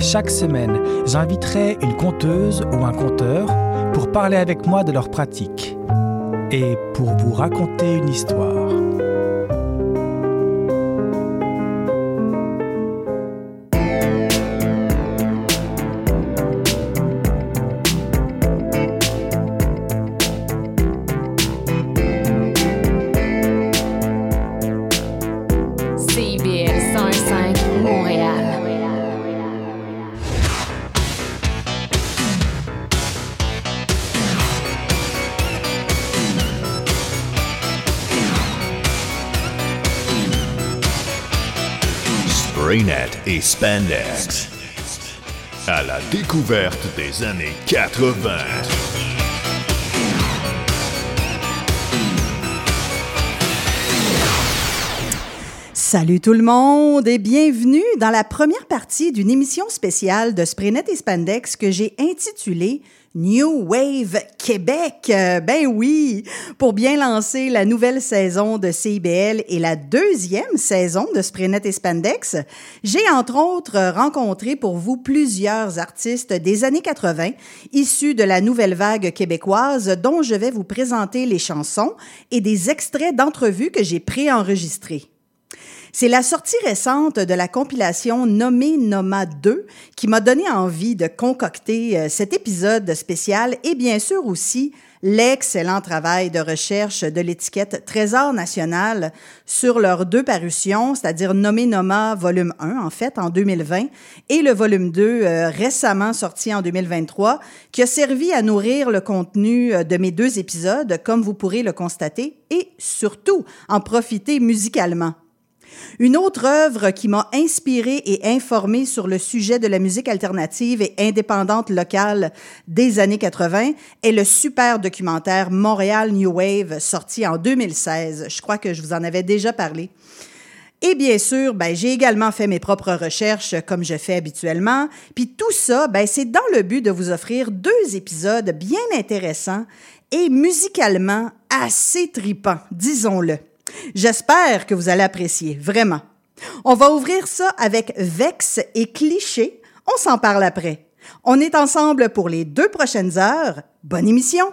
Chaque semaine, j'inviterai une conteuse ou un conteur pour parler avec moi de leur pratique et pour vous raconter une histoire. Spandex. À la découverte des années 80. Salut tout le monde et bienvenue dans la première partie d'une émission spéciale de Spraynet et Spandex que j'ai intitulée New Wave Québec. Euh, Ben oui, pour bien lancer la nouvelle saison de CIBL et la deuxième saison de Spraynet et Spandex, j'ai entre autres rencontré pour vous plusieurs artistes des années 80 issus de la nouvelle vague québécoise dont je vais vous présenter les chansons et des extraits d'entrevues que j'ai préenregistrés. C'est la sortie récente de la compilation Nommé Noma 2 qui m'a donné envie de concocter euh, cet épisode spécial et bien sûr aussi l'excellent travail de recherche de l'étiquette Trésor national sur leurs deux parutions, c'est-à-dire Nommé Noma volume 1 en fait en 2020 et le volume 2 euh, récemment sorti en 2023 qui a servi à nourrir le contenu euh, de mes deux épisodes comme vous pourrez le constater et surtout en profiter musicalement. Une autre œuvre qui m'a inspiré et informé sur le sujet de la musique alternative et indépendante locale des années 80 est le super documentaire Montréal New Wave sorti en 2016. Je crois que je vous en avais déjà parlé. Et bien sûr, ben, j'ai également fait mes propres recherches comme je fais habituellement. Puis tout ça, ben, c'est dans le but de vous offrir deux épisodes bien intéressants et musicalement assez tripants, disons-le. J'espère que vous allez apprécier, vraiment. On va ouvrir ça avec Vex et Cliché. On s'en parle après. On est ensemble pour les deux prochaines heures. Bonne émission!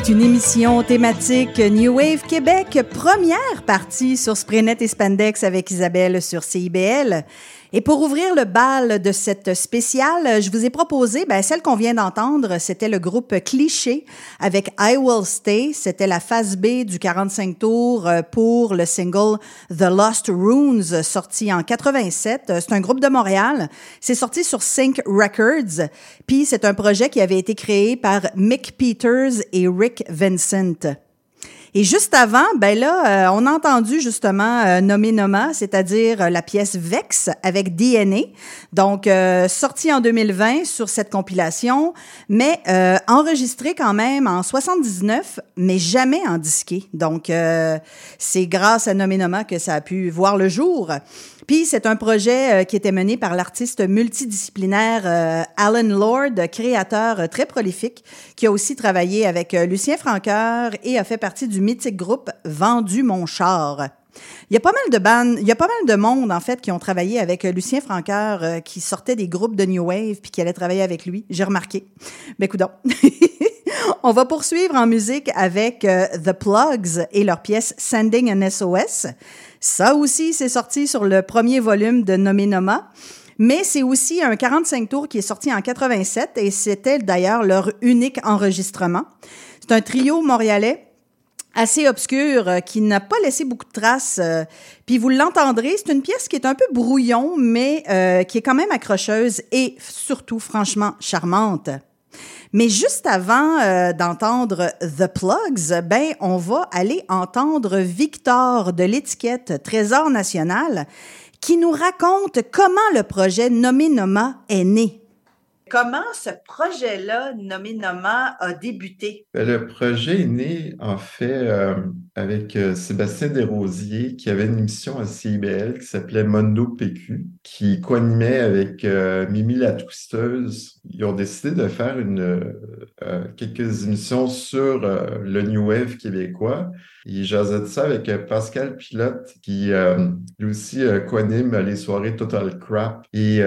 C'est une émission thématique New Wave Québec, première partie sur Sprenet et Spandex avec Isabelle sur CIBL. Et pour ouvrir le bal de cette spéciale, je vous ai proposé, ben, celle qu'on vient d'entendre, c'était le groupe Cliché avec I Will Stay. C'était la phase B du 45 tours euh, pour le single The Lost Runes, sorti en 87. C'est un groupe de Montréal. C'est sorti sur Sync Records. Puis c'est un projet qui avait été créé par Mick Peters et Rick Vincent. Et juste avant, ben là, euh, on a entendu justement euh, Nomé Noma, c'est-à-dire euh, la pièce Vex avec DNA, donc euh, sortie en 2020 sur cette compilation, mais enregistrée quand même en 79, mais jamais en disqué. Donc c'est grâce à Nomé Noma que ça a pu voir le jour. Puis c'est un projet euh, qui était mené par l'artiste multidisciplinaire euh, Alan Lord, créateur euh, très prolifique, qui a aussi travaillé avec Lucien Francoeur et a fait partie du mythique groupe Vendu mon char. Il y a pas mal de bandes, il y a pas mal de monde en fait qui ont travaillé avec Lucien Francoeur, qui sortait des groupes de new wave puis qui allait travailler avec lui. J'ai remarqué. Ben coudon. On va poursuivre en musique avec The Plugs et leur pièce Sending an SOS. Ça aussi, c'est sorti sur le premier volume de Nommé. Mais c'est aussi un 45 tours qui est sorti en 87 et c'était d'ailleurs leur unique enregistrement. C'est un trio montréalais assez obscur euh, qui n'a pas laissé beaucoup de traces. Euh, puis vous l'entendrez, c'est une pièce qui est un peu brouillon, mais euh, qui est quand même accrocheuse et surtout franchement charmante. Mais juste avant euh, d'entendre The Plugs, ben, on va aller entendre Victor de l'étiquette Trésor National qui nous raconte comment le projet Nommé Noma est né. Comment ce projet-là, nommé Noma, a débuté? Ben, le projet est né, en fait, euh, avec euh, Sébastien Desrosiers, qui avait une émission à CIBL qui s'appelait Mondo PQ, qui co-animait avec euh, Mimi la Twisteuse. Ils ont décidé de faire quelques émissions sur le New Wave québécois. Jasaient de ça avec Pascal Pilote, qui lui aussi co-anime les soirées Total Crap. Et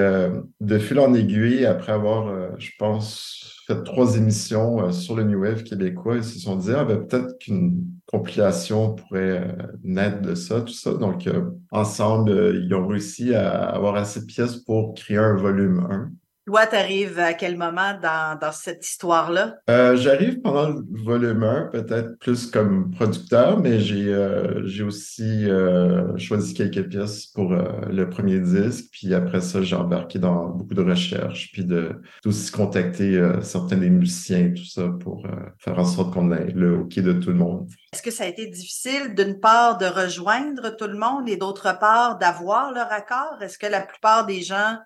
de fil en aiguille, après avoir euh, je pense, fait trois émissions euh, sur le New Wave québécois. Ils se sont dit, ah, ben, peut-être qu'une compilation pourrait euh, naître de ça, tout ça. Donc, ensemble, ils ont réussi à avoir assez de pièces pour créer un volume 1. Toi, tu arrives à quel moment dans, dans cette histoire-là? Euh, j'arrive pendant le volume 1, peut-être plus comme producteur, mais j'ai euh, aussi euh, choisi quelques pièces pour le premier disque. Puis après ça, j'ai embarqué dans beaucoup de recherches, puis de aussi contacter certains des musiciens, tout ça, pour faire en sorte qu'on ait le OK de tout le monde. Est-ce que ça a été difficile, d'une part, de rejoindre tout le monde et d'autre part, d'avoir leur accord? Est-ce que la plupart des gens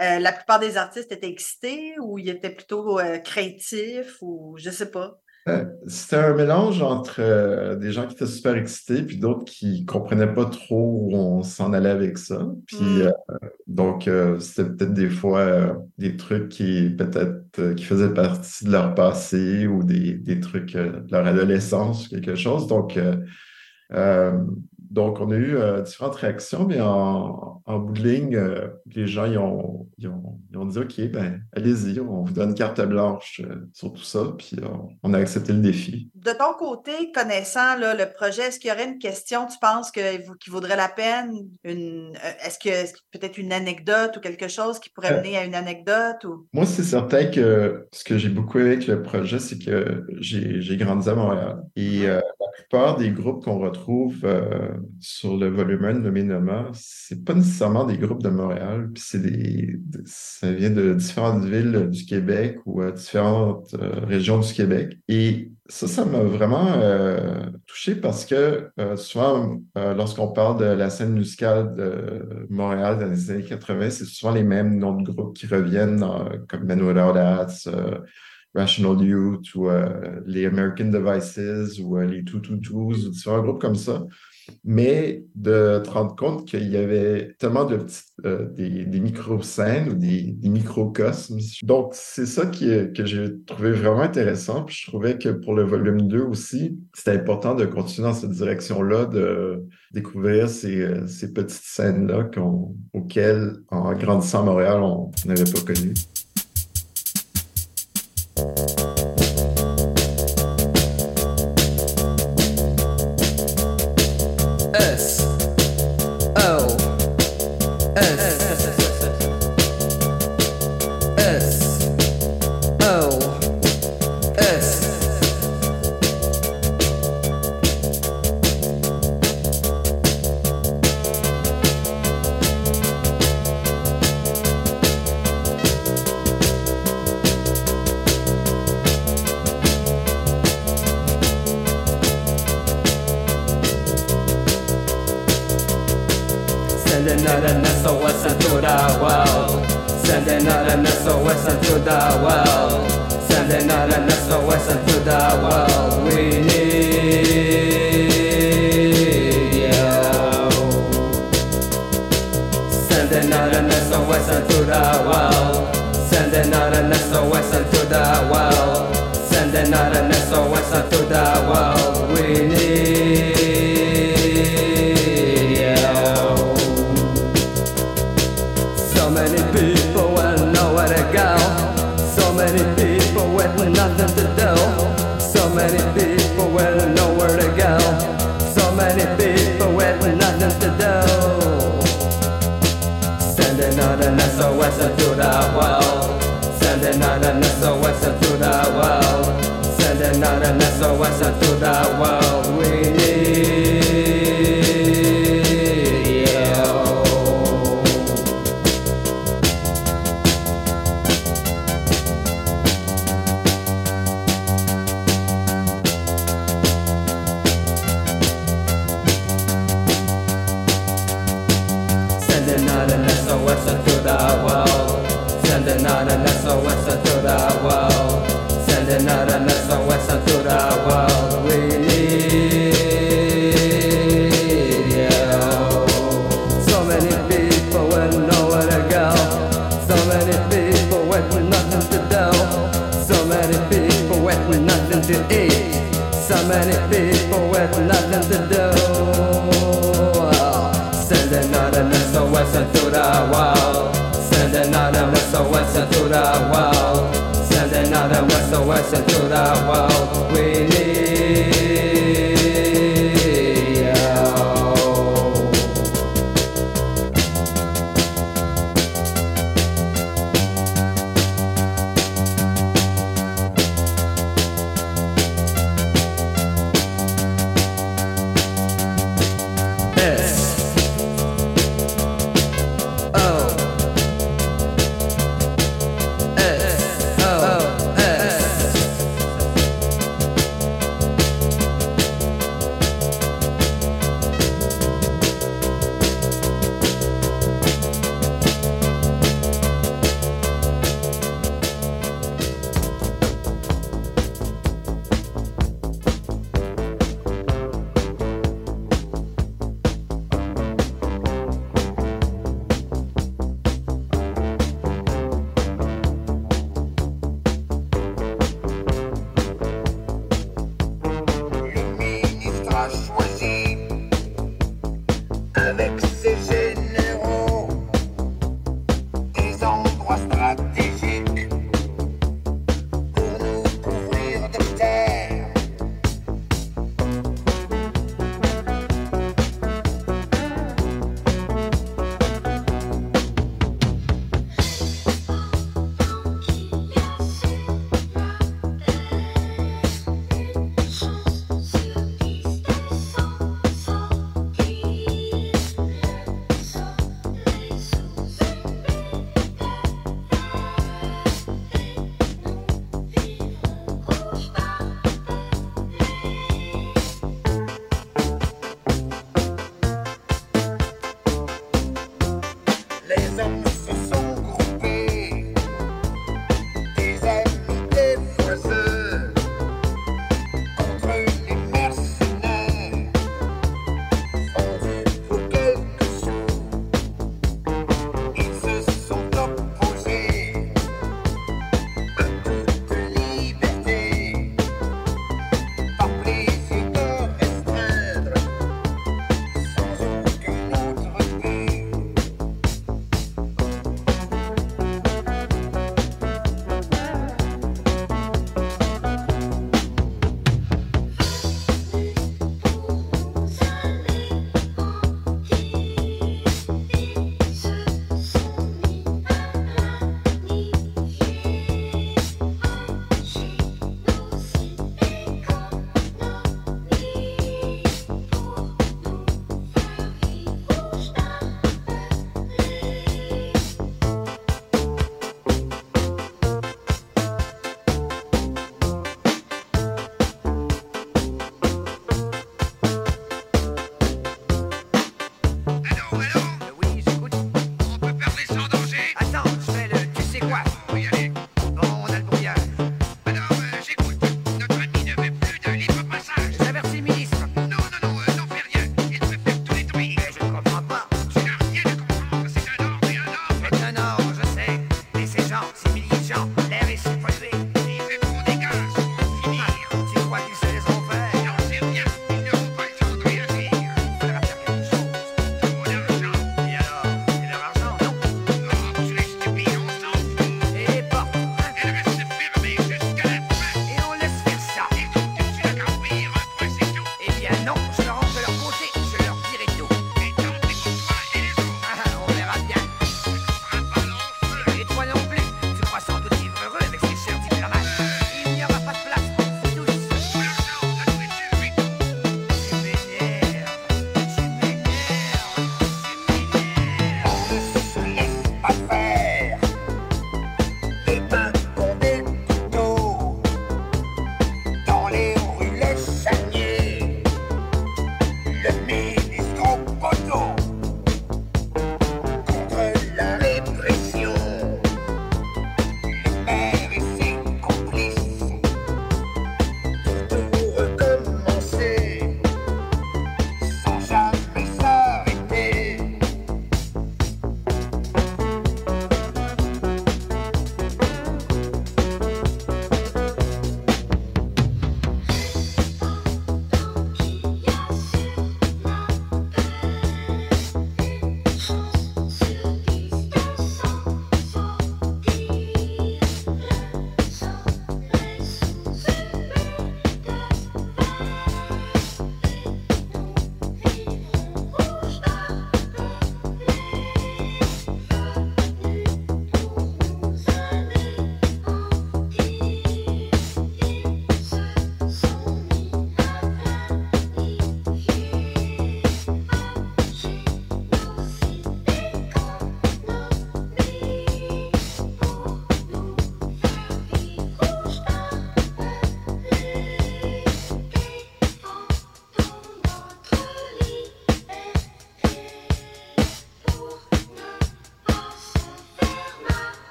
euh, la plupart des artistes étaient excités ou ils étaient plutôt euh, créatifs ou je sais pas? Euh, c'était un mélange entre des gens qui étaient super excités puis d'autres qui comprenaient pas trop où on s'en allait avec ça. Puis mm. donc c'était peut-être des fois des trucs qui peut-être qui faisaient partie de leur passé ou des, des trucs de leur adolescence quelque chose. Donc donc, on a eu euh, différentes réactions, mais en, bout de ligne, euh, les gens ils ont, ont, dit OK, ben, allez-y, on vous donne carte blanche euh, sur tout ça, puis on a accepté le défi. De ton côté, connaissant le projet, est-ce qu'il y aurait une question, tu penses, que, qui vaudrait la peine? est-ce que peut-être une anecdote ou quelque chose qui pourrait mener à une anecdote? Ou... Moi, c'est certain que ce que j'ai beaucoup aimé avec le projet, c'est que j'ai grandi à Montréal. Et mm-hmm. la plupart des groupes qu'on retrouve sur le volume 1 de Noma, c'est pas nécessairement des groupes de Montréal, puis c'est des, ça vient de différentes villes du Québec ou euh, différentes euh, régions du Québec. Et ça, ça m'a vraiment euh, touché parce que souvent, lorsqu'on parle de la scène musicale de Montréal dans les années 80, c'est souvent les mêmes noms de groupes qui reviennent, comme Manuel Audatz, Rational Youth ou les American Devices ou les Two ou différents groupes comme ça mais de te rendre compte qu'il y avait tellement de petites, euh, des, des micro-scènes ou des, des microcosmes. Donc, c'est ça qui, que j'ai trouvé vraiment intéressant. Puis je trouvais que pour le volume 2 aussi, c'était important de continuer dans cette direction-là, de découvrir ces, ces petites scènes-là auxquelles, en grandissant à Montréal, on n'avait pas connu.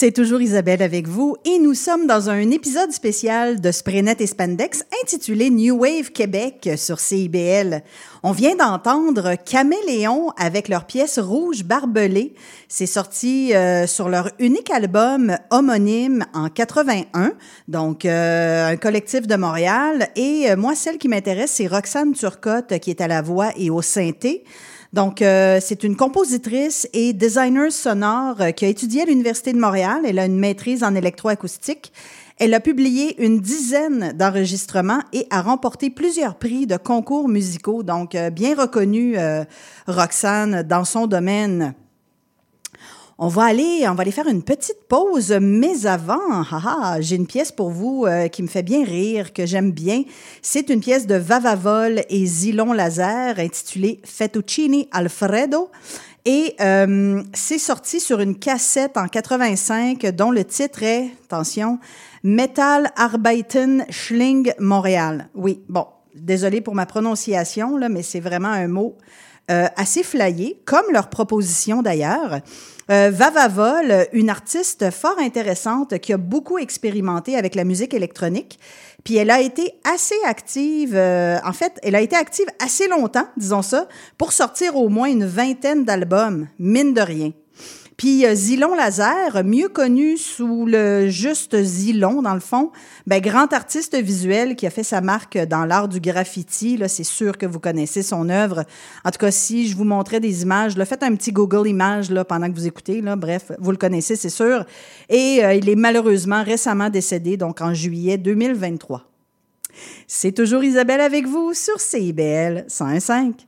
C'est toujours Isabelle avec vous et nous sommes dans un épisode spécial de Spraynet et Spandex intitulé New Wave Québec sur CIBL. On vient d'entendre Caméléon avec leur pièce Rouge Barbelé. C'est sorti euh, sur leur unique album homonyme en 81, donc euh, un collectif de Montréal. Et euh, moi, celle qui m'intéresse, c'est Roxane Turcotte qui est à la voix et au synthé. Donc, euh, c'est une compositrice et designer sonore euh, qui a étudié à l'Université de Montréal. Elle a une maîtrise en électroacoustique. Elle a publié une dizaine d'enregistrements et a remporté plusieurs prix de concours musicaux. Donc, euh, bien reconnue, Roxane, dans son domaine. On va aller, on va aller faire une petite pause, mais avant, haha, j'ai une pièce pour vous euh, qui me fait bien rire, que j'aime bien. C'est une pièce de Vavavol et Zilon Laser intitulée Fettuccini Alfredo. Et euh, c'est sorti sur une cassette en 85 dont le titre est, attention, Metal Arbeiten Schling Montréal. Oui, bon, désolé pour ma prononciation, là, mais c'est vraiment un mot euh, assez flyé, comme leur proposition d'ailleurs. Euh, Vavavol, une artiste fort intéressante qui a beaucoup expérimenté avec la musique électronique. Puis elle a été assez active, euh, en fait, elle a été active assez longtemps, disons ça, pour sortir au moins une vingtaine d'albums, mine de rien. Puis euh, Zilon Laser, mieux connu sous le juste Zilon, dans le fond, ben, grand artiste visuel qui a fait sa marque dans l'art du graffiti. Là, c'est sûr que vous connaissez son œuvre. En tout cas, si je vous montrais des images, là, faites un petit Google Images là, pendant que vous écoutez. Bref, vous le connaissez, c'est sûr. Et euh, il est malheureusement récemment décédé, donc en juillet 2023. C'est toujours Isabelle avec vous sur CIBL 105.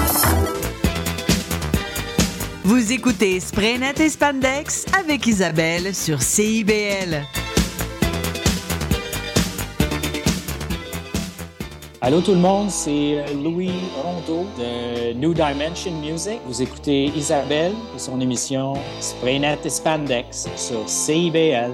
Vous écoutez Spraynet et Spandex avec Isabelle sur CIBL. Allô tout le monde, c'est Louis Rondeau de New Dimension Music. Vous écoutez Isabelle et son émission Spraynet et Spandex sur CIBL.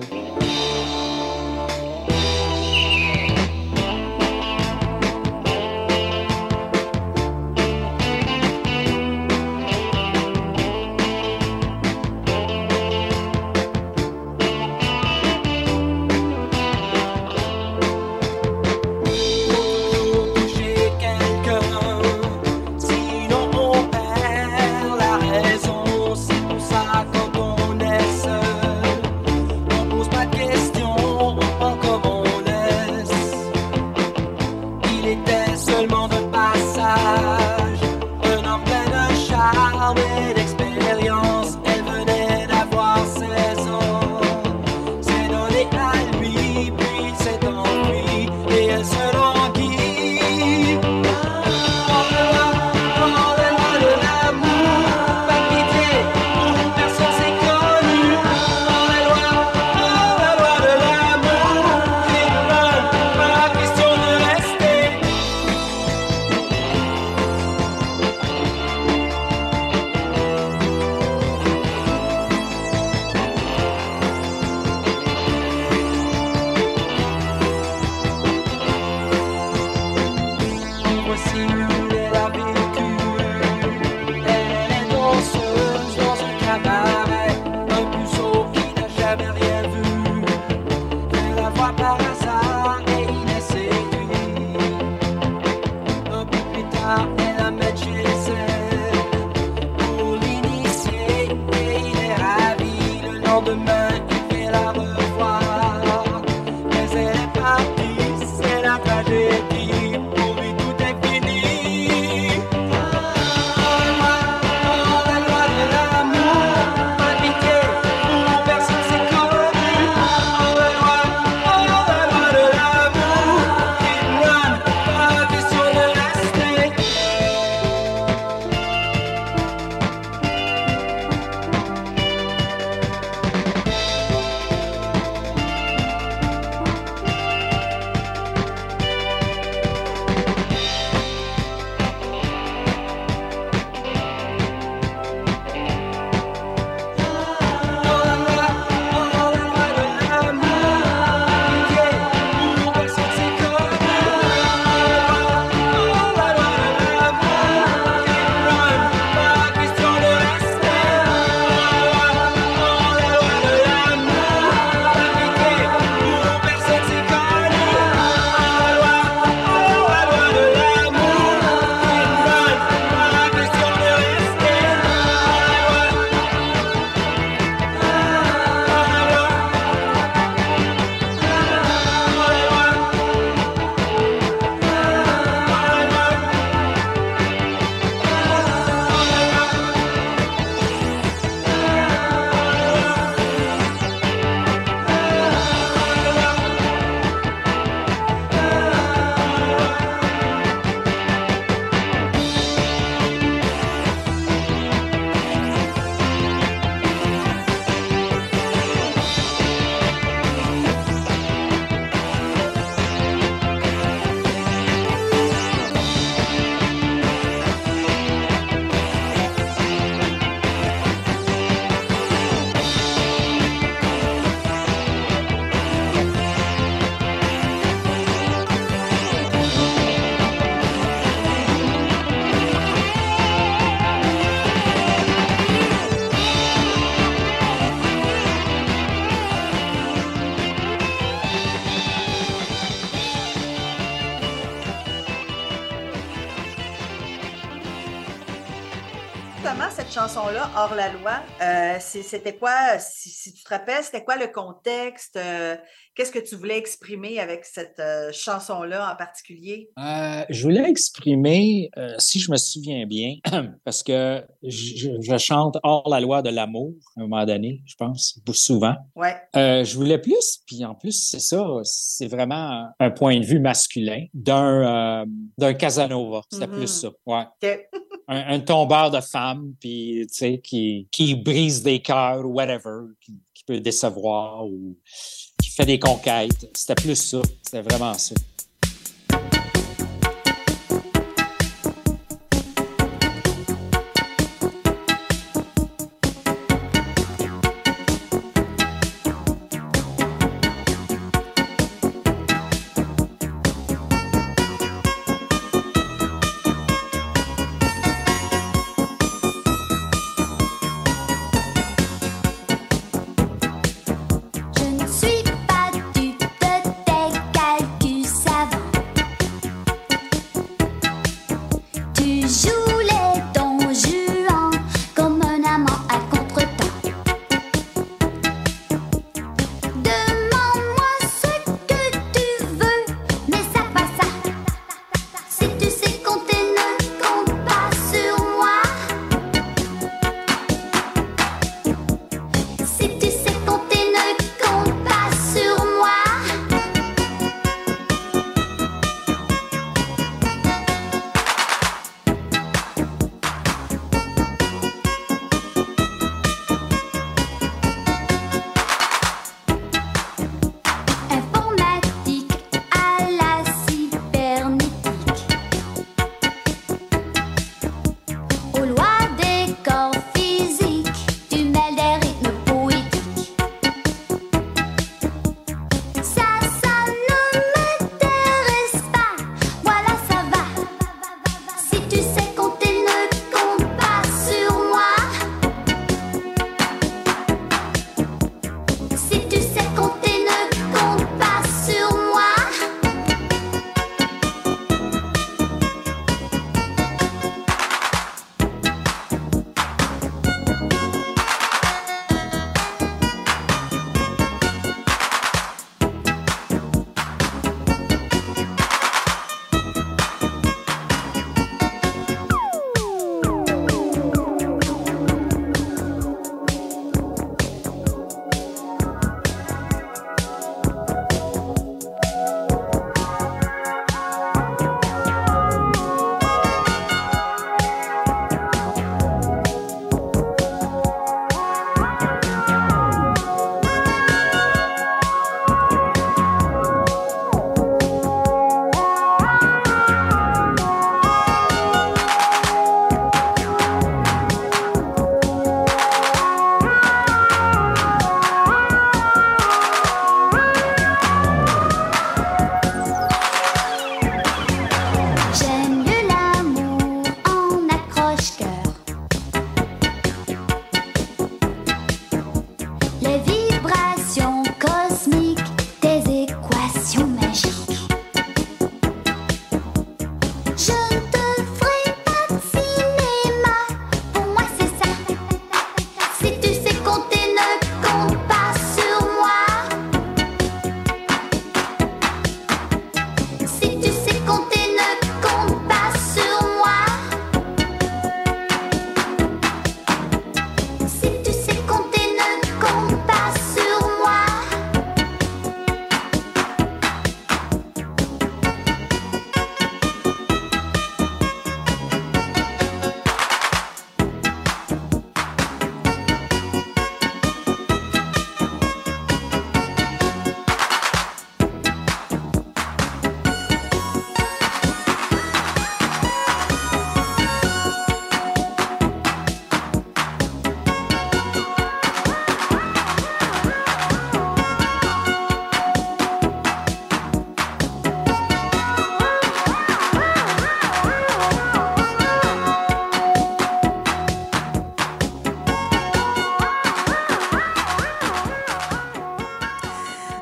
Chanson-là, Hors la loi, euh, c'était quoi, si, si tu te rappelles, c'était quoi le contexte? euh, Qu'est-ce que tu voulais exprimer avec cette euh, chanson-là en particulier? Je voulais exprimer, si je me souviens bien, parce que je, je chante hors la loi de l'amour à un moment donné, je pense, souvent. Ouais. Je voulais plus, puis en plus, c'est ça, c'est vraiment un point de vue masculin d'un d'un Casanova. C'était Mhm. plus ça, ouais. Un, un tombeur de femmes, puis tu sais, qui, qui brise des cœurs ou whatever, qui, qui peut décevoir ou qui fait des conquêtes. C'était plus ça, c'était vraiment ça.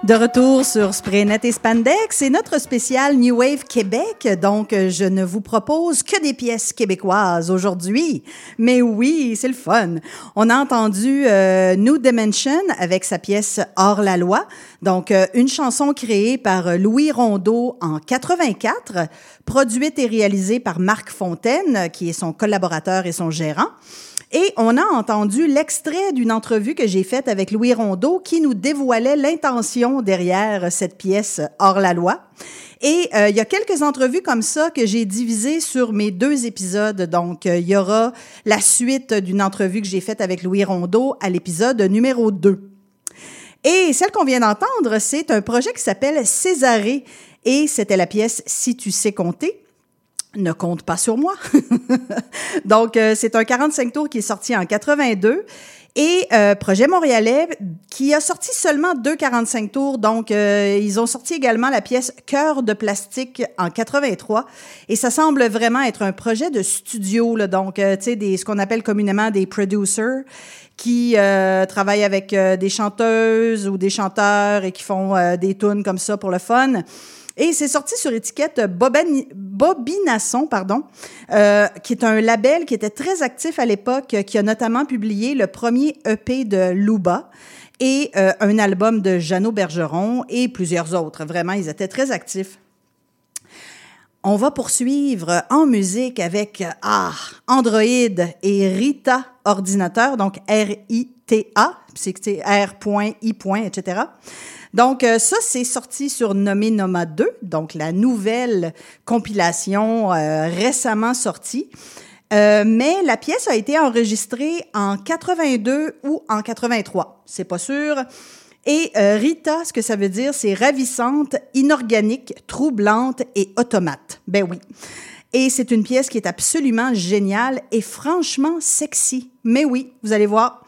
De retour sur Spraynet et Spandex, c'est notre spécial New Wave Québec. Donc, je ne vous propose que des pièces québécoises aujourd'hui. Mais oui, c'est le fun. On a entendu euh, New Dimension avec sa pièce Hors la loi. Donc, euh, une chanson créée par euh, Louis Rondeau en 84, produite et réalisée par Marc Fontaine, qui est son collaborateur et son gérant. Et on a entendu l'extrait d'une entrevue que j'ai faite avec Louis Rondeau qui nous dévoilait l'intention derrière cette pièce hors la loi. Et euh, il y a quelques entrevues comme ça que j'ai divisées sur mes deux épisodes. Donc, euh, il y aura la suite d'une entrevue que j'ai faite avec Louis Rondeau à l'épisode numéro 2. Et celle qu'on vient d'entendre, c'est un projet qui s'appelle Césarée et c'était la pièce Si tu sais compter ne compte pas sur moi. Donc, euh, c'est un 45 tours qui est sorti en 82. Et euh, Projet Montréalais, qui a sorti seulement deux 45 tours. Donc, euh, ils ont sorti également la pièce Cœur de plastique en 83. Et ça semble vraiment être un projet de studio. Là, donc, euh, tu sais, ce qu'on appelle communément des producers qui euh, travaillent avec euh, des chanteuses ou des chanteurs et qui font euh, des tunes comme ça pour le fun. Et c'est sorti sur étiquette Bobinasson, pardon, euh, qui est un label qui était très actif à l'époque, euh, qui a notamment publié le premier EP de Luba et euh, un album de Jeannot Bergeron et plusieurs autres. Vraiment, ils étaient très actifs. On va poursuivre en musique avec ah, Android et Rita Ordinateur, donc R-I-T-A, c'est R.I. etc. Donc, euh, ça, c'est sorti sur Nommé Noma 2, donc la nouvelle compilation euh, récemment sortie. Euh, mais la pièce a été enregistrée en 82 ou en 83. C'est pas sûr. Et euh, Rita, ce que ça veut dire, c'est ravissante, inorganique, troublante et automate. Ben oui. Et c'est une pièce qui est absolument géniale et franchement sexy. Mais oui, vous allez voir.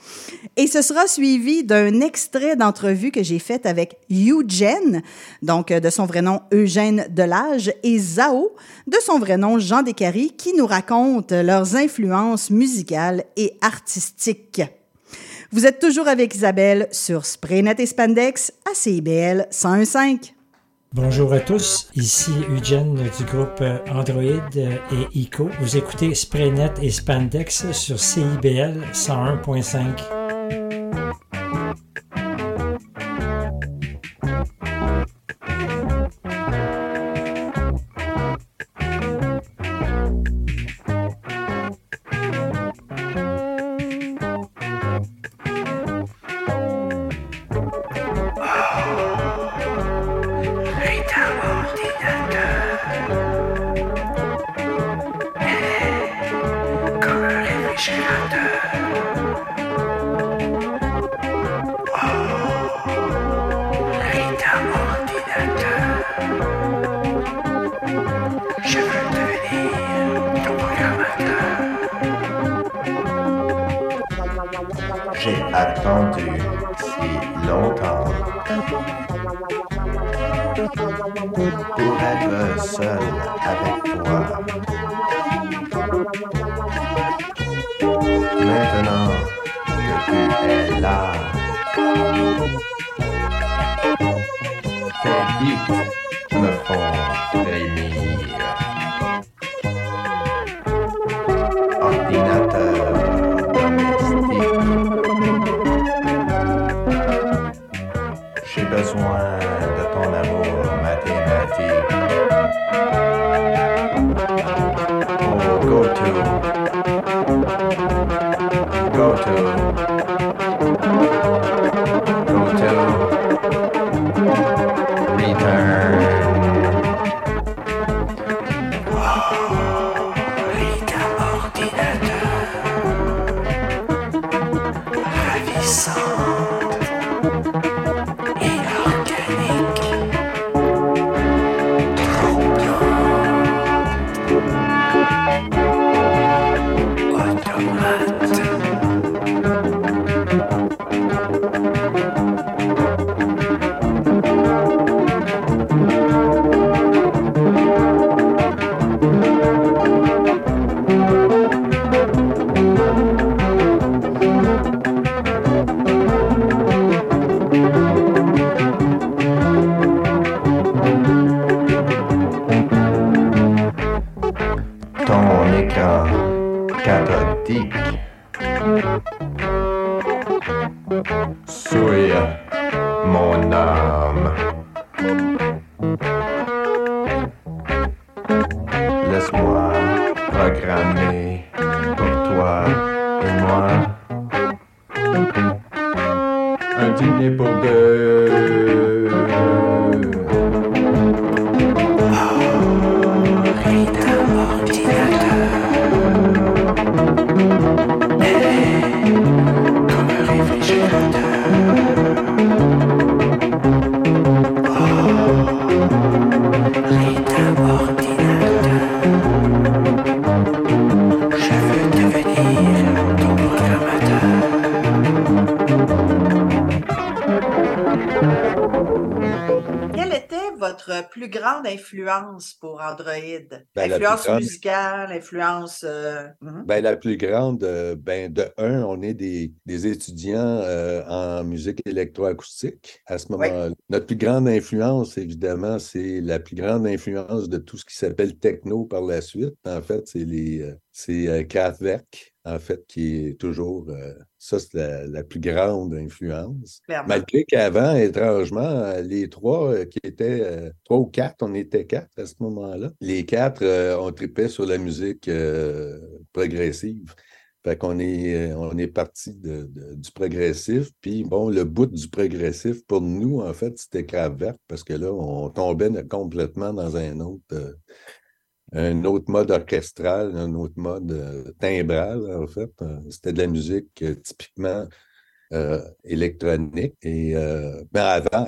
Et ce sera suivi d'un extrait d'entrevue que j'ai faite avec Eugène, donc euh, de son vrai nom Eugène Delage, et Zao, de son vrai nom Jean Descaries, qui nous racontent leurs influences musicales et artistiques. Vous êtes toujours avec Isabelle sur Spraynet et Spandex à CIBL 101.5. Bonjour à tous, ici Eugène du groupe Android et ICO. Vous écoutez Spraynet et Spandex sur CIBL 101.5. Si longtemps pour être seul avec toi. Maintenant que tu es là, tes hits me font frémir. Un dîner pour deux. Grande influence pour Android? Ben, la influence plus grande- musicale, influence... euh, mhm. Ben, la plus grande, euh, ben, de un, on est des, des étudiants euh, en musique électroacoustique à ce moment-là. Notre plus grande influence, évidemment, c'est la plus grande influence de tout ce qui s'appelle techno par la suite. En fait, c'est les c'est Kraftwerk, en fait, qui est toujours euh, ça, c'est la, la plus grande influence. Clairement. Malgré qu'avant, étrangement, les trois euh, qui étaient euh, trois ou quatre, on était quatre à ce moment-là. Les quatre, on tripait sur la musique progressive. Fait qu'on est, on est parti de, de- du progressif. Puis bon, le bout du progressif, pour nous, en fait, c'était Kraftwerk parce que là, on tombait complètement dans un autre, un autre mode orchestral, un autre mode euh, timbral, en fait. Euh, C'était de la musique euh, typiquement euh, électronique. Et euh, ben avant,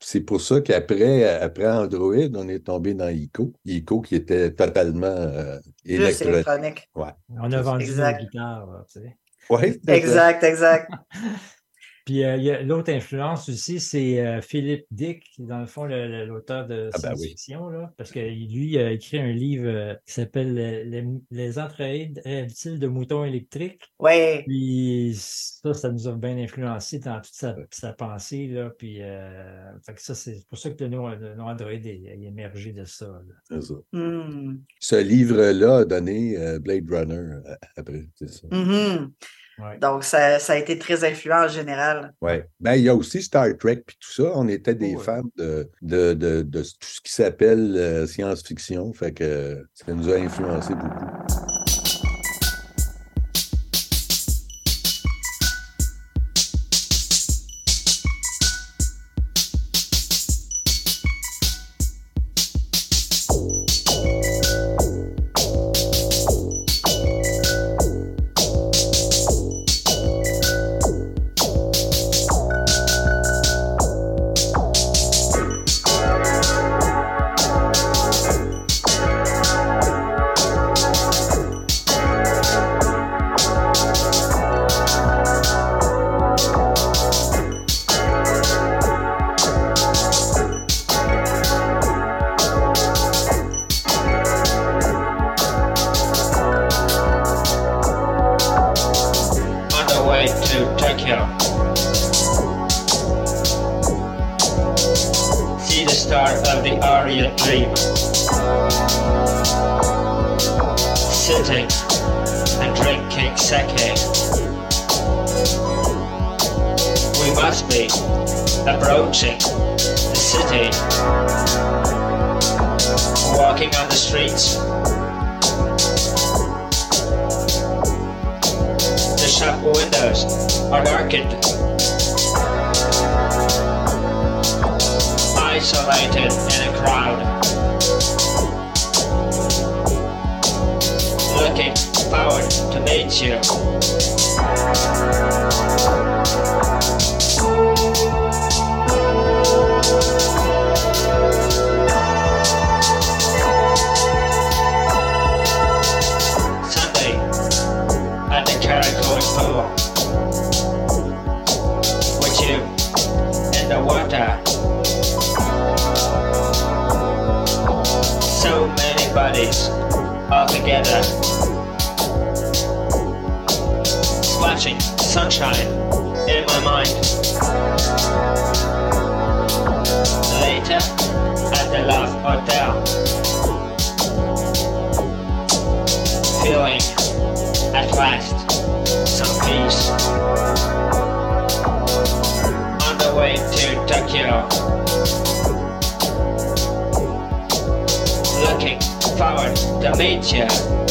c'est pour ça qu'après après Android, on est tombé dans ICO. ICO qui était totalement euh, Juste électronique. électronique. Ouais. On a vendu guitares, là, tu sais. Ouais, Exact, exact. Puis euh, il y a l'autre influence aussi, c'est euh, Philippe Dick, qui est dans le fond l'auteur de Ah ben oui. science-fiction, parce que lui a écrit un livre euh, qui s'appelle Les, les, les entrailles reptiles de moutons électriques. Oui. Puis ça, ça nous a bien influencé dans toute sa, sa pensée, là. Puis euh, fait que ça, c'est pour ça que le nom, le nom Android est, est émergé de ça. là. Ça. Hmm. Ce livre-là a donné euh, Blade Runner euh, après, c'est ça. Donc, ça, ça a été très influent en général. Ouais. Ben, il y a aussi Star Trek puis tout ça. On était des fans de, de, de, de tout ce qui s'appelle euh, science-fiction. Fait que ça nous a influencé beaucoup. Isolated in a crowd. Looking forward to meet you. All together. Splashing sunshine in my mind. Later at the Love Hotel. Feeling at last some peace. On the way to Tokyo. power, the nature.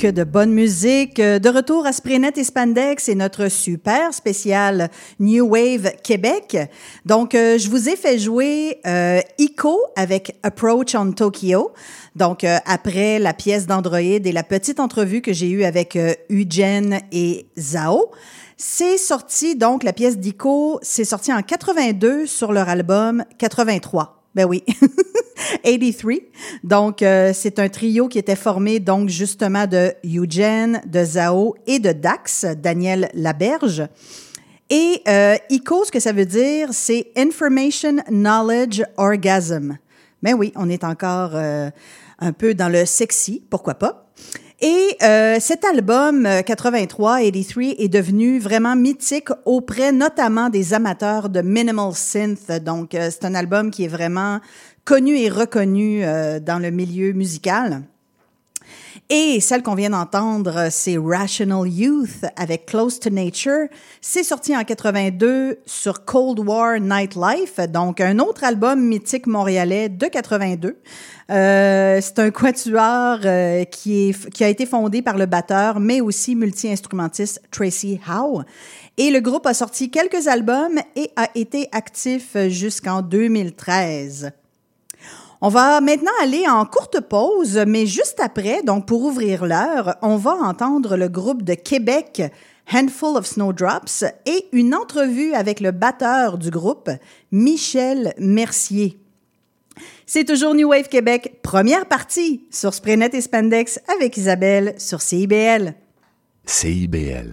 Que de bonne musique. De retour à Spraynet et Spandex et notre super spécial New Wave Québec. Donc, euh, je vous ai fait jouer euh, Ico avec Approach on Tokyo. Donc, euh, après la pièce d'Android et la petite entrevue que j'ai eue avec euh, Eugen et Zao. C'est sorti, donc, la pièce d'Ico, c'est sorti en 82 sur leur album 83. Ben oui, 83. Donc, euh, c'est un trio qui était formé, donc, justement, de Eugene, de Zao et de Dax, Daniel Laberge. Et euh, ICO, ce que ça veut dire, c'est Information Knowledge Orgasm. Ben oui, on est encore euh, un peu dans le sexy, pourquoi pas. Et euh, cet album euh, 83, 83 est devenu vraiment mythique auprès notamment des amateurs de minimal synth. Donc, euh, c'est un album qui est vraiment connu et reconnu euh, dans le milieu musical. Et celle qu'on vient d'entendre, c'est Rational Youth avec Close to Nature. C'est sorti en 82 sur Cold War Nightlife, donc un autre album mythique montréalais de 82. Euh, c'est un quatuor euh, qui, est, qui a été fondé par le batteur, mais aussi multi-instrumentiste Tracy Howe. Et le groupe a sorti quelques albums et a été actif jusqu'en 2013. On va maintenant aller en courte pause, mais juste après, donc pour ouvrir l'heure, on va entendre le groupe de Québec Handful of Snowdrops et une entrevue avec le batteur du groupe, Michel Mercier. C'est toujours New Wave Québec, première partie sur Spraynet et Spandex avec Isabelle sur CIBL. CIBL.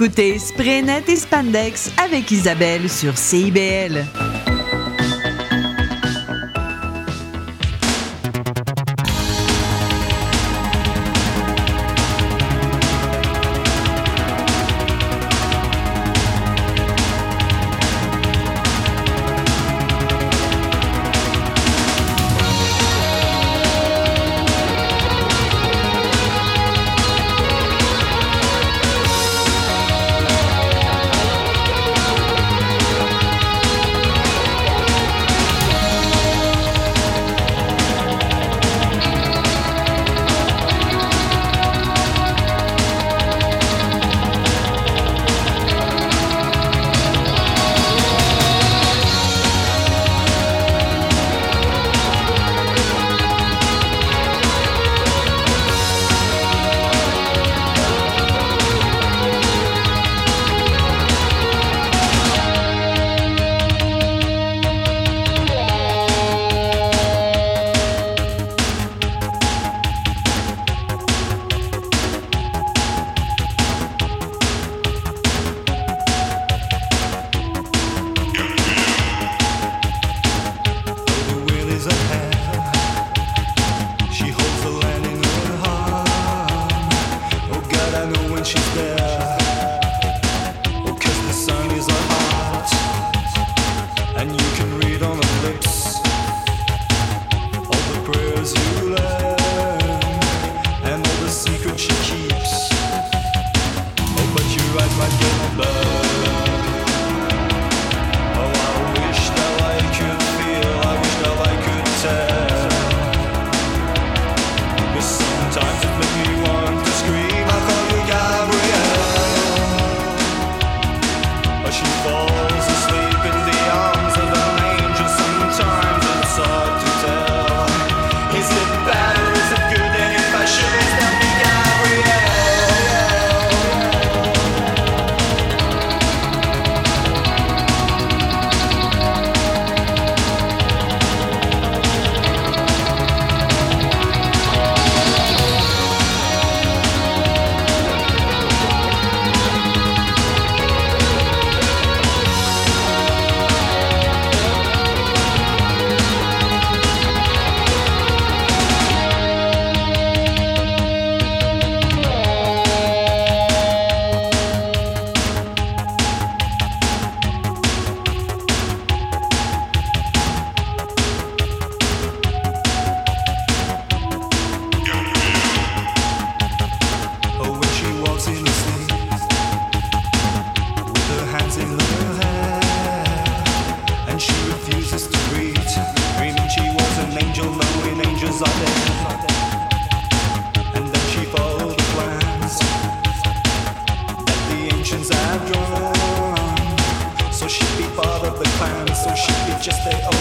écoutez Spraynet et Spandex avec Isabelle sur CIBL. just stay open.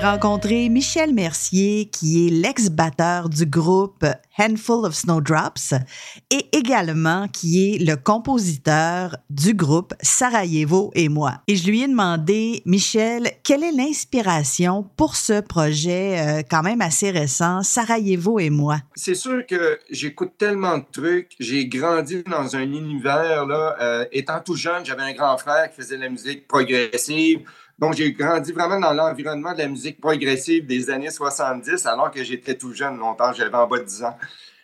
Rencontré Michel Mercier, qui est l'ex-batteur du groupe Handful of Snowdrops et également qui est le compositeur du groupe Sarajevo et moi. Et je lui ai demandé, Michel, quelle est l'inspiration pour ce projet euh, quand même assez récent, Sarajevo et moi? C'est sûr que j'écoute tellement de trucs. J'ai grandi dans un univers, là. euh, étant tout jeune, j'avais un grand frère qui faisait de la musique progressive. Donc, j'ai grandi vraiment dans l'environnement de la musique progressive des années 70, alors que j'étais tout jeune, longtemps, j'avais en bas de 10 ans.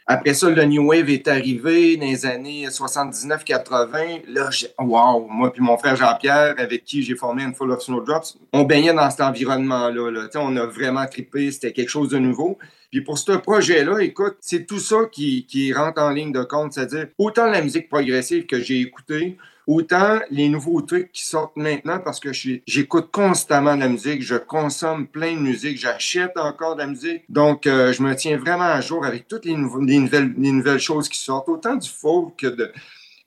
Après ça, le New Wave est arrivé dans les années 79-80. Là, wow, moi puis mon frère Jean-Pierre, avec qui j'ai formé une Full of Snowdrops, on baignait dans cet environnement-là. On a vraiment trippé, c'était quelque chose de nouveau. Puis pour ce projet-là, écoute, c'est tout ça qui, qui rentre en ligne de compte, c'est-à-dire autant la musique progressive que j'ai écoutée, autant les nouveaux trucs qui sortent maintenant parce que j'écoute constamment de la musique, je consomme plein de musique, j'achète encore de la musique. Donc, euh, je me tiens vraiment à jour avec toutes les, les nouvelles, les nouvelles choses qui sortent, autant du folk que de...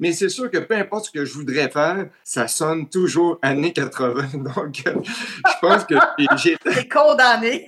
Mais c'est sûr que peu importe ce que je voudrais faire, ça sonne toujours années 80. Donc, euh, je pense que j'ai... T'es condamné.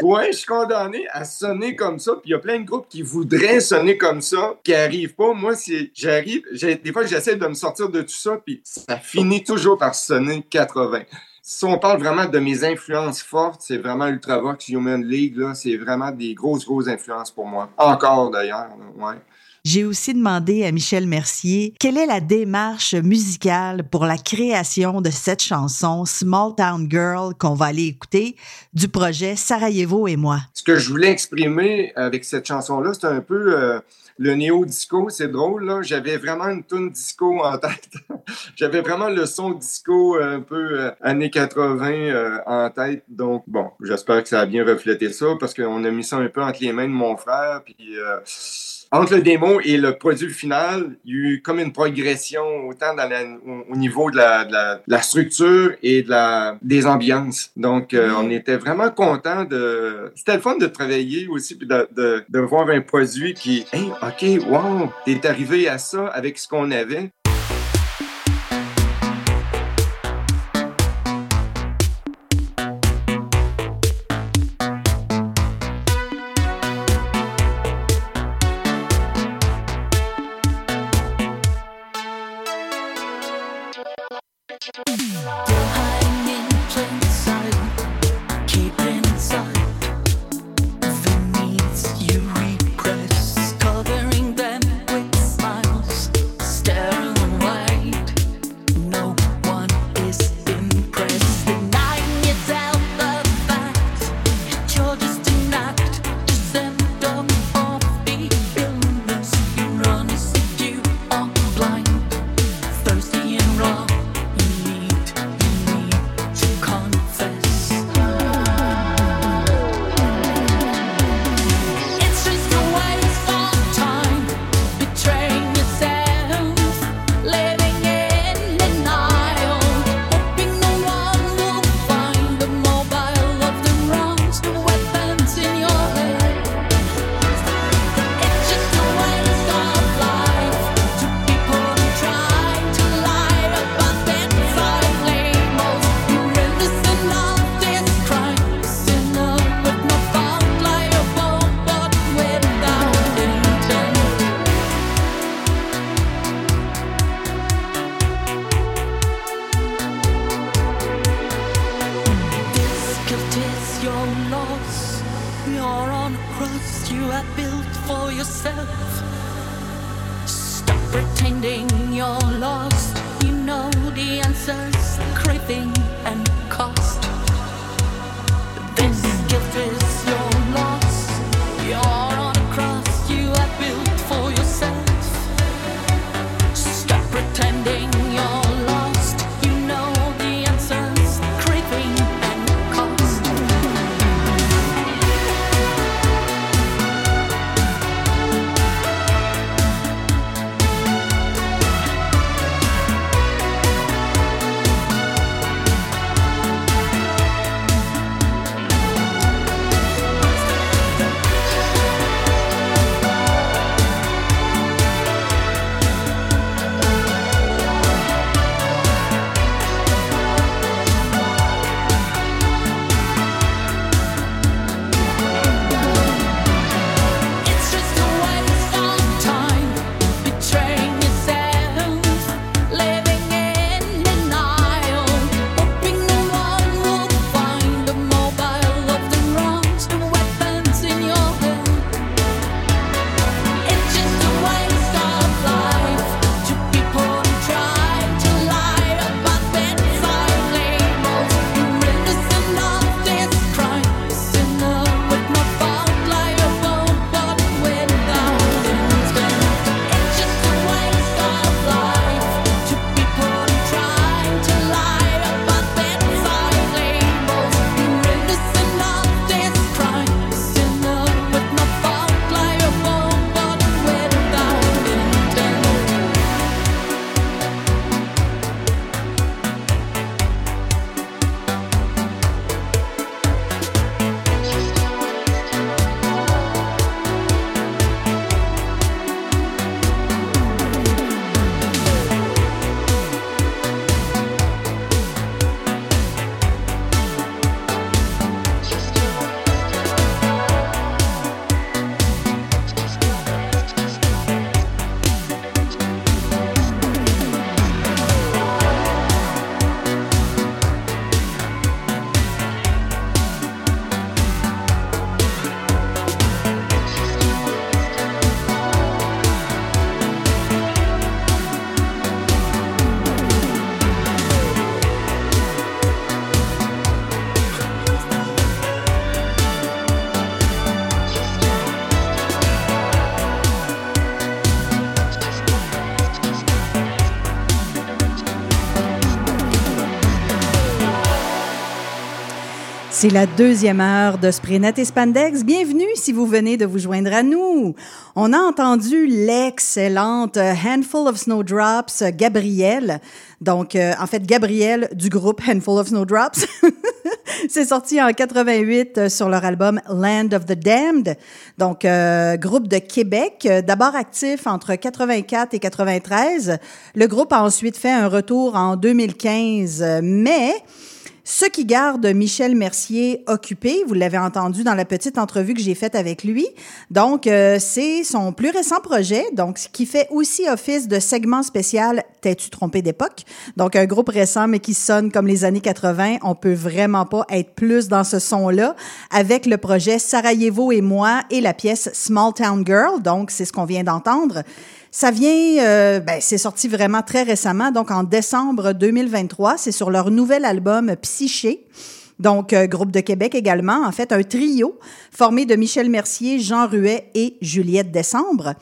Ouais, je suis condamné à sonner comme ça. Puis il y a plein de groupes qui voudraient sonner comme ça, qui arrivent pas. Moi, c'est, j'arrive, des fois, j'essaie de me sortir de tout ça, puis ça finit toujours par sonner 80. Si on parle vraiment de mes influences fortes, c'est vraiment Ultravox, Human League, là, c'est vraiment des grosses, grosses influences pour moi. Encore d'ailleurs, ouais. J'ai aussi demandé à Michel Mercier quelle est la démarche musicale pour la création de cette chanson Small Town Girl qu'on va aller écouter du projet Sarajevo et moi. ce que je voulais exprimer avec cette chanson-là, c'est un peu euh, le néo-disco. C'est drôle, là. J'avais vraiment une tune disco en tête. J'avais vraiment le son disco euh, un peu euh, années 80 euh, en tête. Donc, bon, j'espère que ça a bien reflété ça parce qu'on a mis ça un peu entre les mains de mon frère. Puis, entre le démo et le produit final, il y a eu comme une progression autant dans la- au, au niveau de la, de la- de la structure et de la, des ambiances. Donc, euh, on était vraiment content de... C'était le fun de travailler aussi puis de, de, de voir un produit qui, hey, OK, wow, t'es arrivé à ça avec ce qu'on avait. Your loss. You're on a cross you have built for yourself. Stop pretending you're lost. You know the answers, craving C'est la deuxième heure de Sprenet et Spandex. Bienvenue si vous venez de vous joindre à nous. On a entendu l'excellente Handful of Snowdrops, Gabrielle. Donc, euh, en fait, Gabrielle du groupe Handful of Snowdrops. C'est sorti en 88 euh, sur leur album Land of the Damned. Donc, euh, groupe de Québec, euh, d'abord actif entre 84 et 93. Le groupe a ensuite fait un retour en 2015, euh, mais ce qui garde Michel Mercier occupé, vous l'avez entendu dans la petite entrevue que j'ai faite avec lui. Donc, euh, c'est son plus récent projet, donc qui fait aussi office de segment spécial T'es-tu trompé d'époque? Donc, un groupe récent, mais qui sonne comme les années 80. On peut vraiment pas être plus dans ce son-là avec le projet Sarajevo et moi et la pièce Small Town Girl. Donc, c'est ce qu'on vient d'entendre. Ça vient, euh, ben, c'est sorti vraiment très récemment, donc en décembre 2023. C'est sur leur nouvel album Psyché. Donc, euh, groupe de Québec également, en fait, un trio formé de Michel Mercier, Jean Ruet et Juliette Décembre.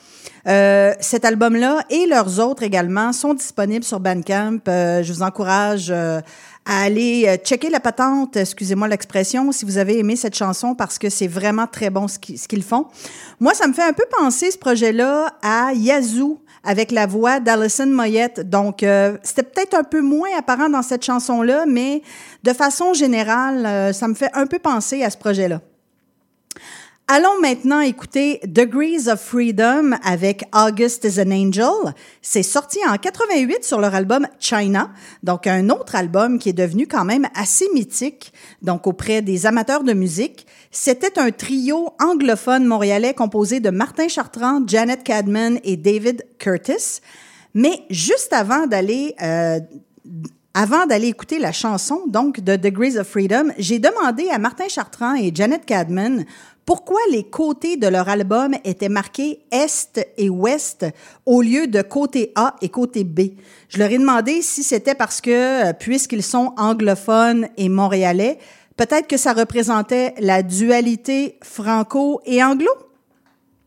Euh, cet album-là et leurs autres également sont disponibles sur Bandcamp. Euh, je vous encourage euh, à aller euh, checker la patente, excusez-moi l'expression, si vous avez aimé cette chanson, parce que c'est vraiment très bon ce qui- ce qu'ils font. Moi, ça me fait un peu penser, ce projet-là, à Yazoo, avec la voix d'Alison Moyette. Donc, euh, c'était peut-être un peu moins apparent dans cette chanson-là, mais de façon générale, euh, ça me fait un peu penser à ce projet-là. Allons maintenant écouter Degrees of Freedom avec August is an Angel. C'est sorti en 88 sur leur album China, donc un autre album qui est devenu quand même assez mythique, donc auprès des amateurs de musique. C'était un trio anglophone montréalais composé de Martin Chartrand, Janet Cadman et David Curtis. Mais juste avant d'aller euh, avant d'aller écouter la chanson, donc, de Degrees of Freedom, j'ai demandé à Martin Chartrand et Janet Cadman pourquoi les côtés de leur album étaient marqués Est et Ouest au lieu de côté A et côté B? Je leur ai demandé si c'était parce que, euh, puisqu'ils sont anglophones et montréalais, peut-être que ça représentait la dualité franco et anglo?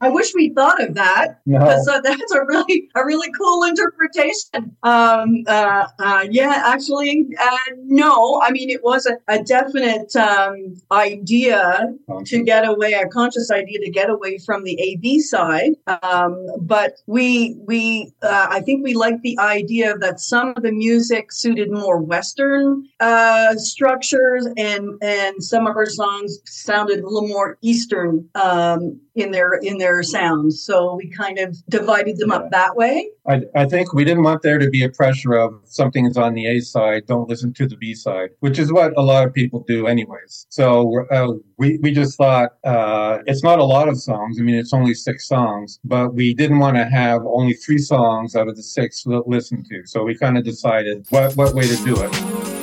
I wish we thought of that. No. Uh, that's a really a really cool interpretation. Um, uh, uh, yeah, actually, uh, no. I mean, it was a, a definite um, idea to get away, a conscious idea to get away from the AB side. Um, but we we uh, I think we liked the idea that some of the music suited more Western uh, structures, and and some of our songs sounded a little more Eastern um, in their in their sounds. So we kind of divided them up that way. I, I think we didn't want there to be a pressure of something is on the A side, don't listen to the B side, which is what a lot of people do, anyways. So uh, we we just thought uh, it's not a lot of songs. I mean, it's only six songs, but we didn't want to have only three songs out of the six to listen to. So we kind of decided what what way to do it.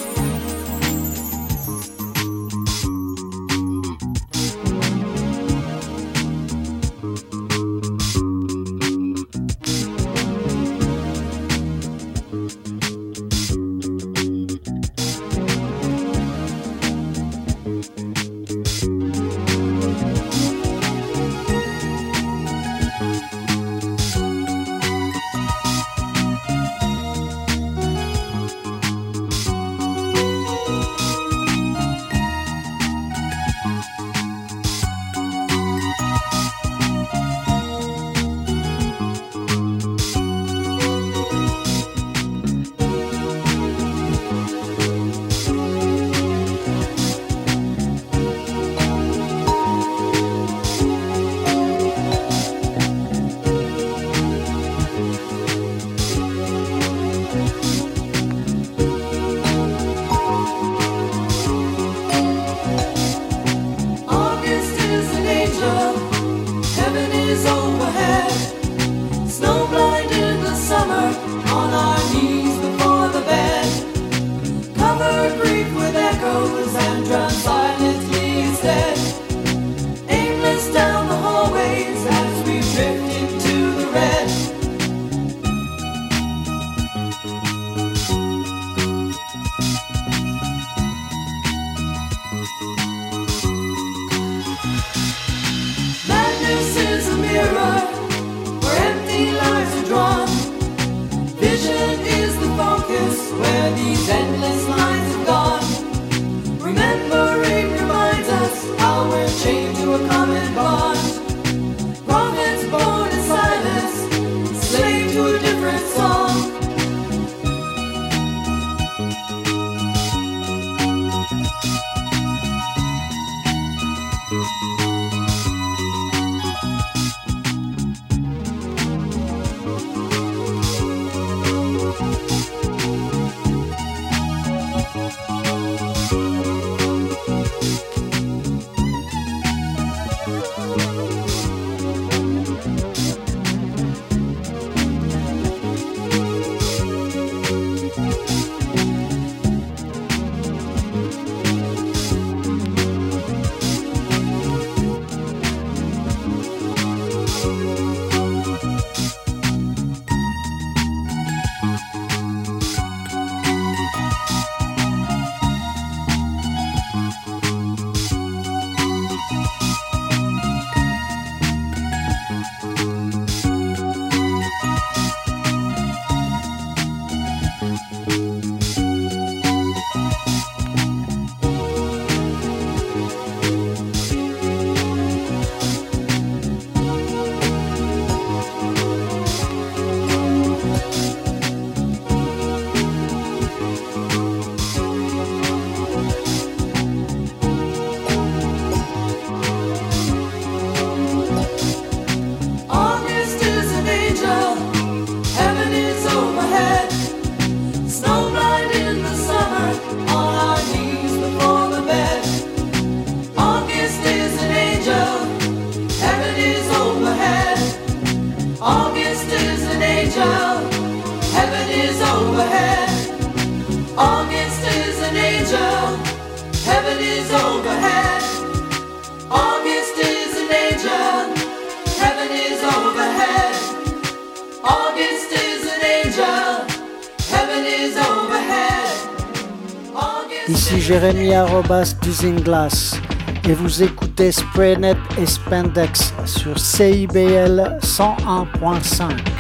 Glass et vous écoutez Spraynet et Spandex sur CIBL 101.5.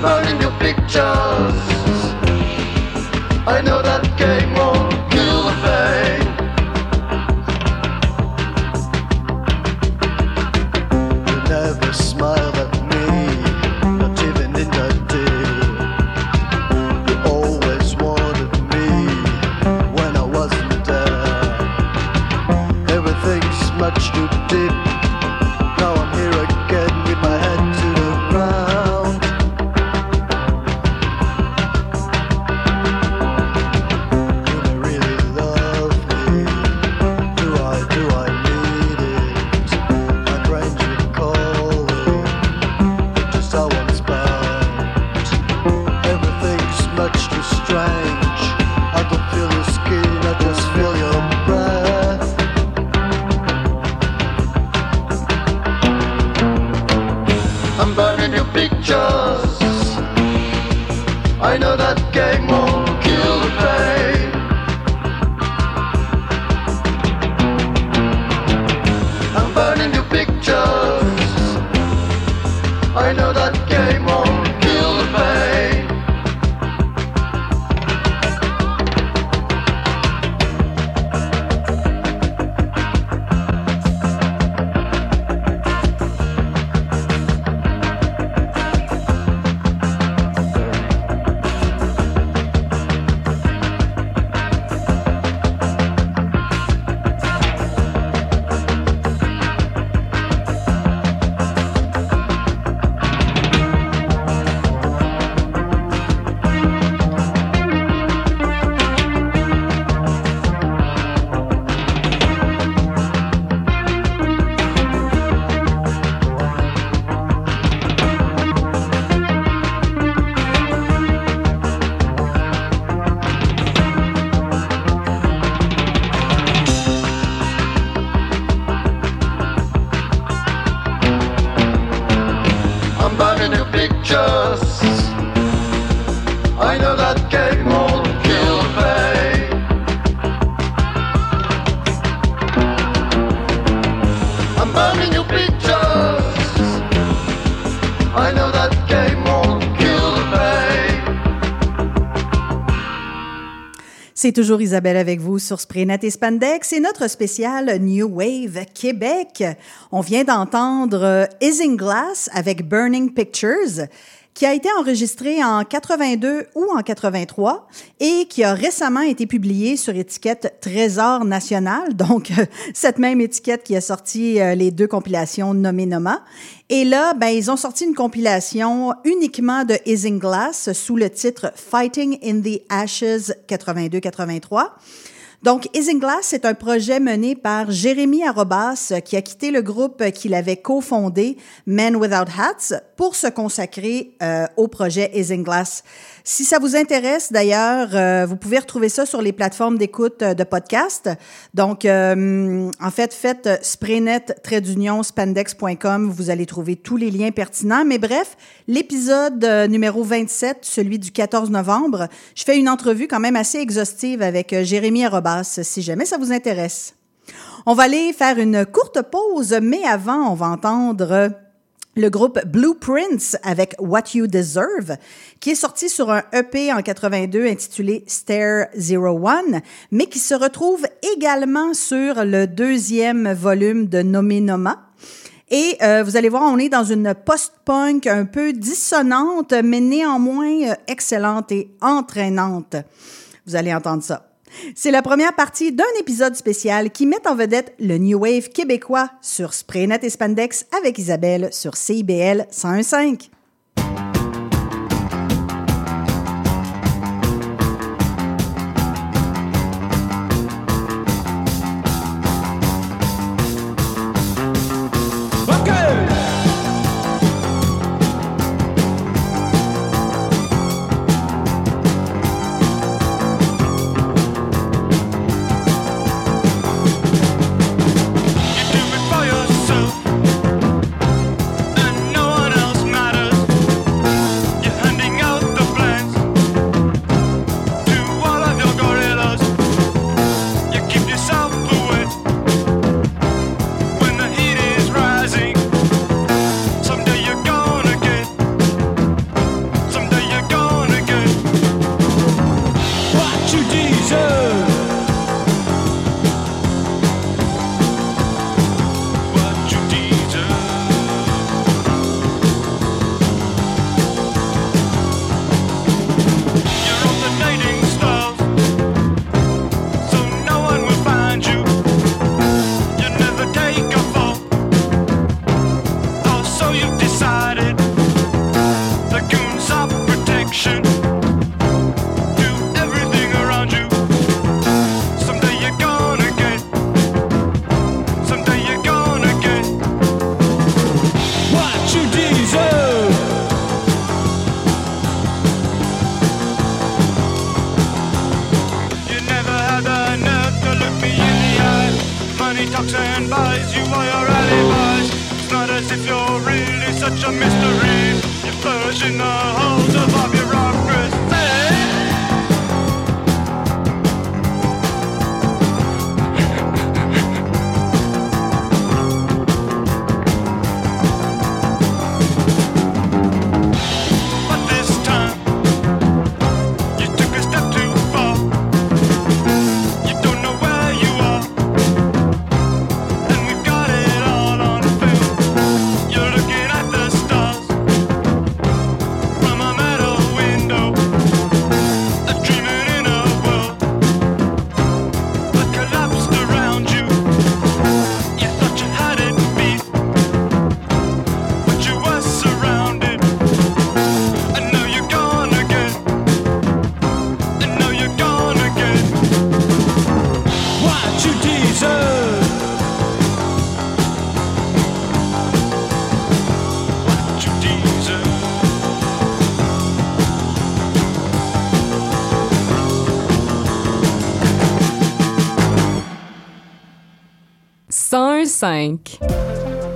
burning your picture. C'est toujours Isabelle avec vous sur Sprinat et Spandex et notre spécial New Wave Québec. On vient d'entendre euh, Isinglass avec Burning Pictures qui a été enregistré en 82 ou en 83 et qui a récemment été publié sur étiquette Trésor National, donc euh, cette même étiquette qui a sorti euh, les deux compilations Nommé Noma. Et là, ben, ils ont sorti une compilation uniquement de Isinglass sous le titre Fighting in the Ashes 82-83. Donc, Isinglass, c'est un projet mené par Jérémy Arobas, euh, qui a quitté le groupe qu'il avait cofondé, Men Without Hats, pour se consacrer euh, au projet Isinglass. Si ça vous intéresse, d'ailleurs, euh, vous pouvez retrouver ça sur les plateformes d'écoute euh, de podcast. Donc, euh, en fait, faites spraynet-spandex.com. Vous allez trouver tous les liens pertinents. Mais bref, l'épisode euh, numéro 27, celui du 14 novembre, je fais une entrevue quand même assez exhaustive avec euh, Jérémy Si jamais ça vous intéresse. On va aller faire une courte pause, mais avant, on va entendre le groupe Blueprints avec What You Deserve, qui est sorti sur un EP en 82 intitulé Stair 01, mais qui se retrouve également sur le deuxième volume de Nommé Noma. Et euh, vous allez voir, on est dans une post-punk un peu dissonante, mais néanmoins euh, excellente et entraînante. Vous allez entendre ça. C'est la première partie d'un épisode spécial qui met en vedette le New Wave québécois sur Spraynet et Spandex avec Isabelle sur CIBL 101.5.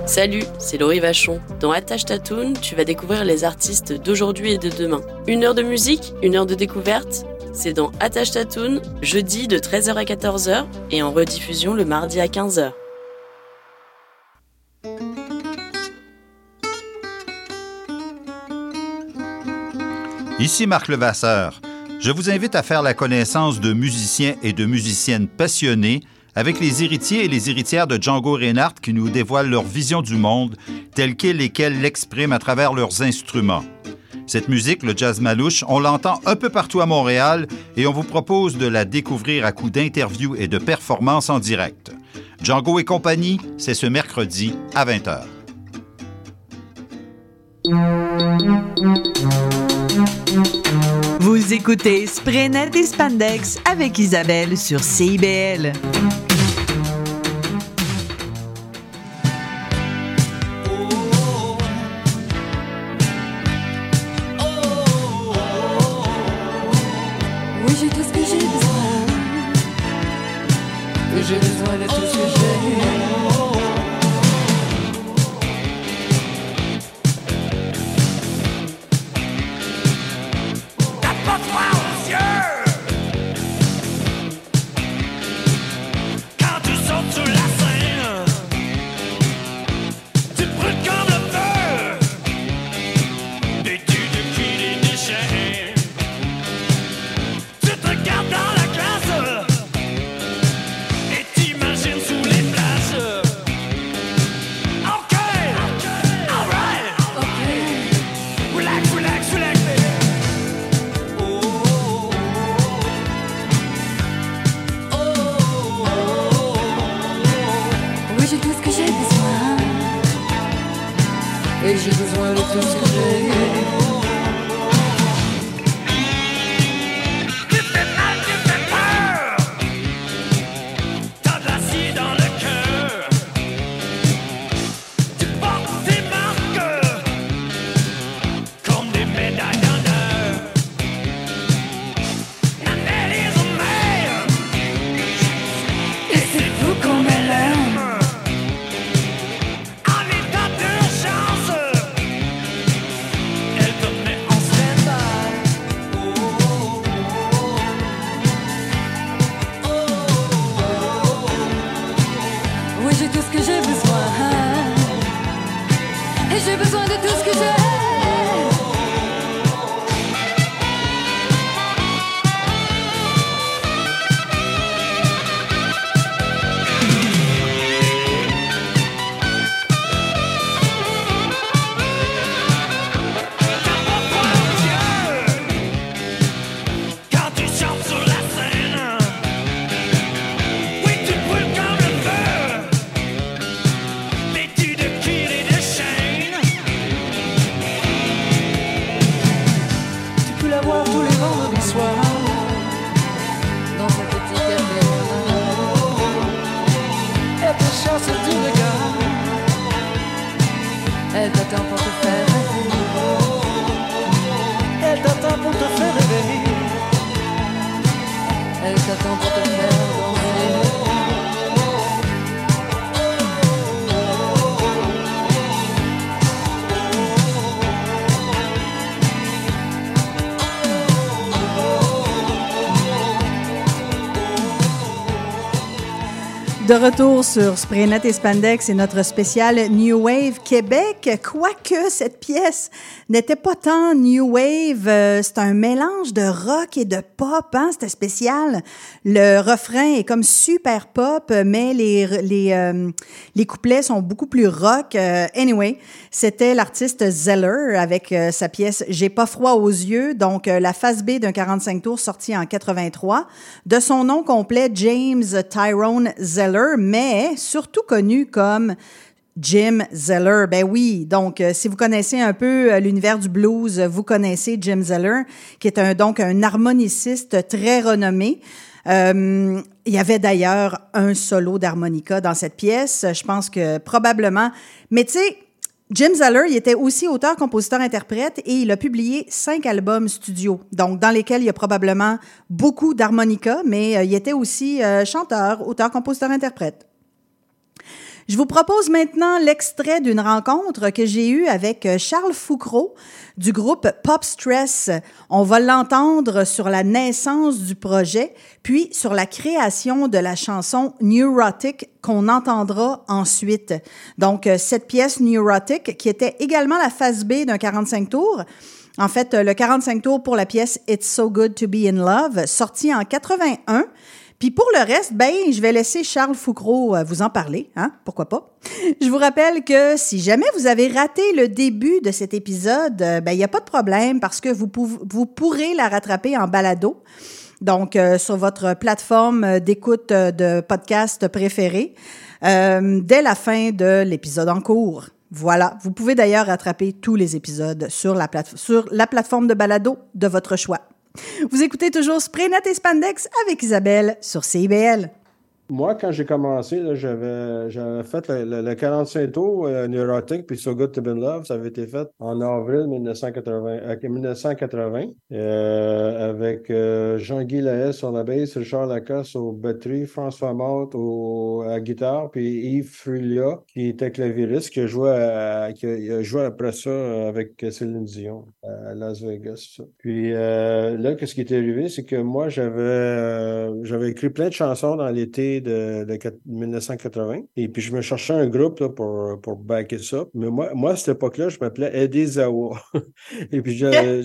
Salut, c'est Laurie Vachon. Dans Attache Tatoon, tu vas découvrir les artistes d'aujourd'hui et de demain. Une heure de musique, une heure de découverte. C'est dans Attache Tatoon, jeudi de 13h à 14h et en rediffusion le mardi à 15h. Ici Marc Levasseur. Je vous invite à faire la connaissance de musiciens et de musiciennes passionnés avec les héritiers et les héritières de Django Reinhardt qui nous dévoilent leur vision du monde telle qu'elle et qu'elle l'expriment à travers leurs instruments. Cette musique, le jazz malouche, on l'entend un peu partout à Montréal et on vous propose de la découvrir à coup d'interviews et de performances en direct. Django et compagnie, c'est ce mercredi à 20h. Vous écoutez Spraynet et Spandex avec Isabelle sur CIBL. Retour sur Spraynet et Spandex et notre spécial New Wave Québec. Quoique cette pièce n'était pas tant New Wave, euh, c'est un mélange de rock et de pop, hein, c'était spécial. Le refrain est comme super pop, mais les, les, euh, les couplets sont beaucoup plus rock. Euh, anyway, c'était l'artiste Zeller avec sa pièce J'ai pas froid aux yeux, donc la phase B d'un 45 tours sorti en 83. De son nom complet, James Tyrone Zeller, mais surtout connu comme Jim Zeller. Ben oui, donc euh, si vous connaissez un peu euh, l'univers du blues, vous connaissez Jim Zeller, qui est donc un harmoniciste très renommé. Euh, il y avait d'ailleurs un solo d'harmonica dans cette pièce. Je pense que probablement. Mais tu sais, Jim Zeller, il était aussi auteur, compositeur, interprète et il a publié cinq albums studio, donc dans lesquels il y a probablement beaucoup d'harmonica, mais euh, il était aussi euh, chanteur, auteur, compositeur, interprète. Je vous propose maintenant l'extrait d'une rencontre que j'ai eue avec euh, Charles Foucreau du groupe Pop Stress. On va l'entendre sur la naissance du projet, puis sur la création de la chanson Neurotic qu'on entendra ensuite. Donc, euh, cette pièce Neurotic, qui était également la phase B d'un 45 tours, en fait, euh, le 45 tours pour la pièce It's So Good to Be in Love, sorti en 81. Puis pour le reste, ben, je vais laisser Charles Foucreau euh, vous en parler, hein? Pourquoi pas? Je vous rappelle que si jamais vous avez raté le début de cet épisode, euh, ben, il n'y a pas de problème parce que vous, vous pourrez la rattraper en balado. Donc, euh, sur votre plateforme d'écoute de podcast préférée, dès la fin de l'épisode en cours. Voilà. Vous pouvez d'ailleurs rattraper tous les épisodes sur la, sur la plateforme de balado de votre choix. Vous écoutez toujours Spraynet et Spandex avec Isabelle sur CIBL. Moi, quand j'ai commencé, j'avais, fait le, le- le 45 tours euh, Neurotic puis So Good to Be Love. Ça avait été fait en avril 1980, euh, 1980 euh, avec euh, Jean-Guy sur la basse, Richard Lacasse aux batteries, François Mott au, à guitare, puis Yves Frulia qui était clavieriste, qui a joué, qui a, joué après ça avec Céline Dion à Las Vegas. Puis là, qu'est-ce qui est arrivé, c'est que moi, j'avais j'avais écrit plein de chansons dans l'été de, de quat- 1980. Et puis, je me cherchais un groupe là, pour, pour backer ça. Mais moi, moi, à cette époque-là, je m'appelais Eddie Zawa. Et puis, j'avais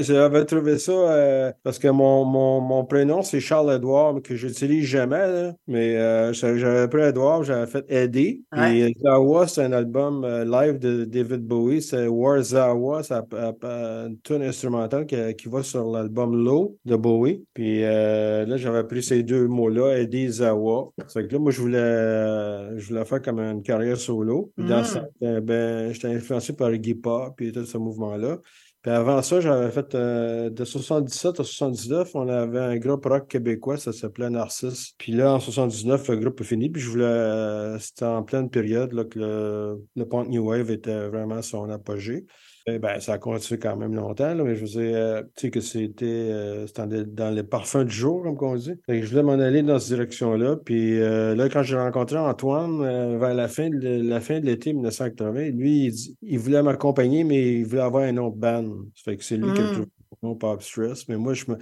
j'avais- trouvé ça euh, parce que mon, mon, mon prénom, c'est Charles-Edouard, que j'utilise jamais. là. Mais euh, j'avais pris Edouard, j'avais fait Eddie. Ouais. Et Zawa, c'est un album euh, live de David Bowie. C'est War Zawa. C'est une tune instrumentale qui, qui va sur l'album Low de Bowie. Puis là, j'avais pris ces deux mots-là, Eddie Zawa. Ça fait que là, moi, je voulais, je voulais faire comme une carrière solo. Puis Dans Mm. ça, euh, ben, j'étais influencé par Iggy Pop et tout ce mouvement-là. Puis avant ça, j'avais fait euh, de 77 à 79, on avait un groupe rock québécois, ça s'appelait Narcisse. Puis là, en 79, le groupe est fini. Puis je voulais, euh, c'était en pleine période là, que le, le punk New Wave était vraiment son apogée. Eh ben, ça a continué quand même longtemps, là, mais je vous dis, euh, tu sais que c'était euh, dans, les- parfums du jour, comme on dit. Je voulais m'en aller dans cette direction-là. Puis euh, là, quand j'ai rencontré Antoine euh, vers la fin de, la fin de l'été 1980, lui, il, voulait m'accompagner, mais il voulait avoir un autre band. Ça fait que c'est lui qui a Mm. trouvé le nom Pop Stress. Mais moi, je me...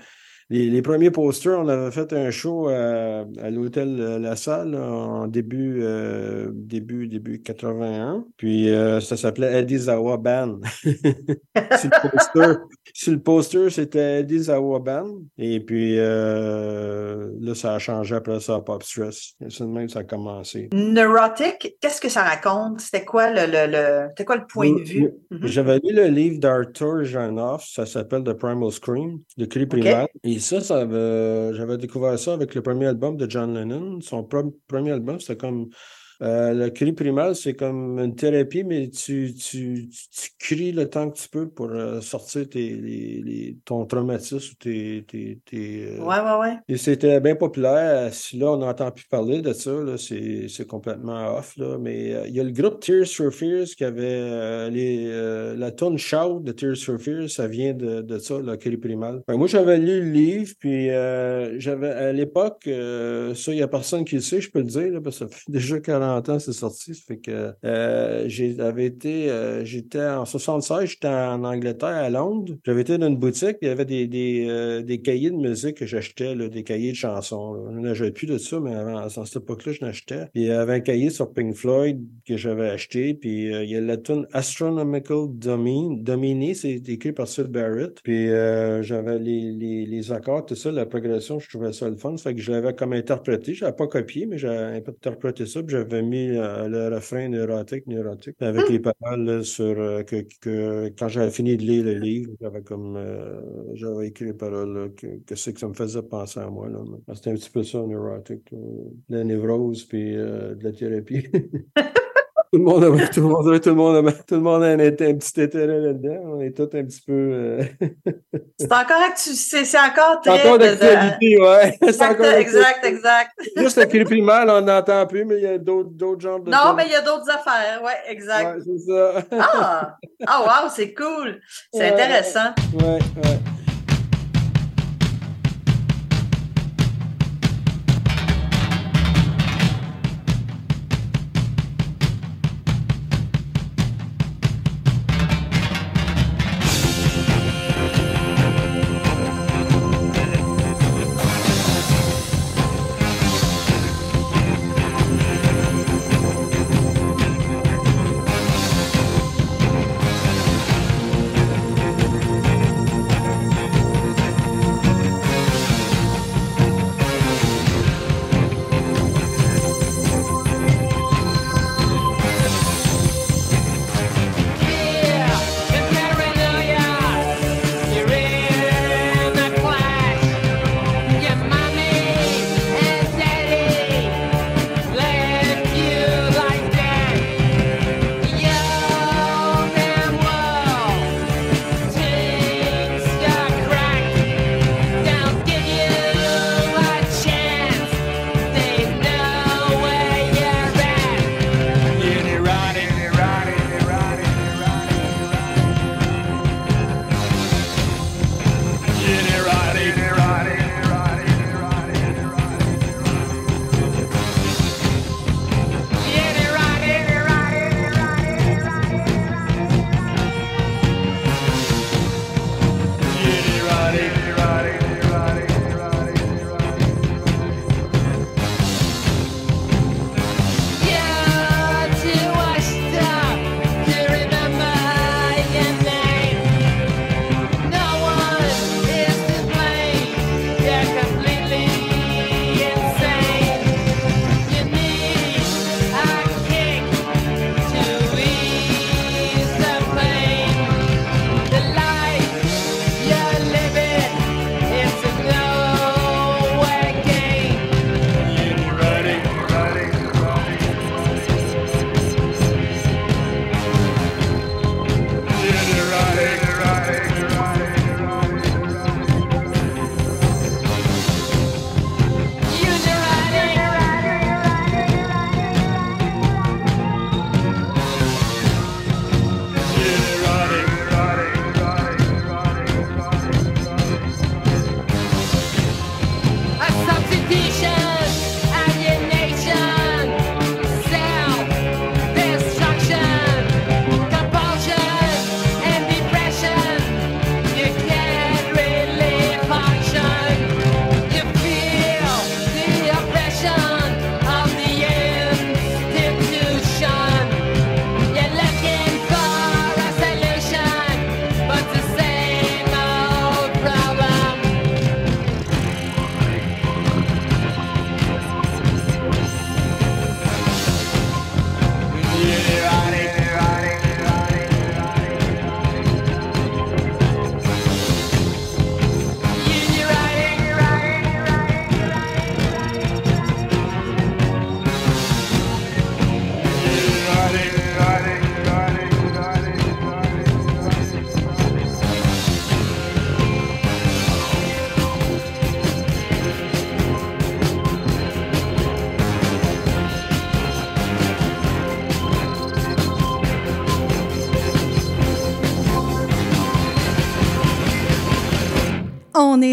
Les, les premiers posters, on avait fait un show à, à l'hôtel euh, La Salle en début, euh, début, début 81. Puis euh, ça s'appelait Eddie Zawa Band. sur le poster, sur le poster, c'était Eddie Zawa Band. Et puis euh, là, ça a changé après ça à Pop Stress. Et C'est même que ça a commencé. Neurotic, qu'est-ce que ça raconte? C'était quoi le, le, le- c'était quoi le point de vue? J'avais lu le livre d'Arthur Janoff, ça s'appelle The Primal Scream, le cri primal. Et ça, ça j'avais découvert ça avec le premier album de John Lennon. Son premier album, c'était comme euh, le cri primal, c'est comme une thérapie, mais tu, tu, tu, tu cries le temps que tu peux pour euh, sortir tes, les, les- ton traumatisme ou tes. tes, tes, euh, Ouais, ouais, ouais. et c'était bien populaire. Si là, on n'entend plus parler de ça, là, c'est, c'est complètement off. Là. Mais euh, il y a le groupe Tears for Fears qui avait euh, les, euh, la tune Shout de Tears for Fears, ça vient de, de ça, le cri primal. Que moi, j'avais lu le livre, puis euh, j'avais à l'époque, euh, ça, il n'y a personne qui le sait, je peux le dire, là, parce que ça fait déjà 40 ans c'est sorti. Ça fait que euh, j'avais été, euh, j'étais en 76, j'étais en Angleterre, à Londres. J'avais été dans une boutique, il y avait des, des, euh, des cahiers de musique que j'achetais, des cahiers de chansons. Je n'avais plus de ça, mais avant, à cette époque-là, je n'achetais. Il y avait un cahier sur Pink Floyd que j'avais acheté, puis il y a la tune Astronomical Domine, Domini, c'est écrit par Sid Barrett. Puis j'avais les, les, les accords, tout ça, la progression, je trouvais ça le fun. Ça fait que je l'avais comme interprété. Je l'avais pas copié, mais j'avais interprété ça, puis j'avais mis le refrain neurotique, neurotique, avec les paroles là, sur euh, que, que quand j'avais fini de lire le livre, j'avais comme euh, j'avais écrit les paroles là, que, que c'est que ça me faisait penser à moi. Là. C'était un petit peu ça, neurotique. De la névrose puis euh, de la thérapie. Tout le monde a, tout le monde, tout le monde a, tout le monde a un, un petit intérêt là-dedans. On est tous un petit peu. euh, C'est encore, c'est, c'est encore très. encore de- de- d'actualité, ouais. Exact, encore exact, exact. Juste le cri primal, on n'entend plus, mais il y a d'autres d'autres genres de. Non, mais il y a d'autres affaires. Ouais, exact. Ouais, c'est ça. Ah, ah, wow, c'est cool. C'est Ouais. intéressant. Ouais, ouais.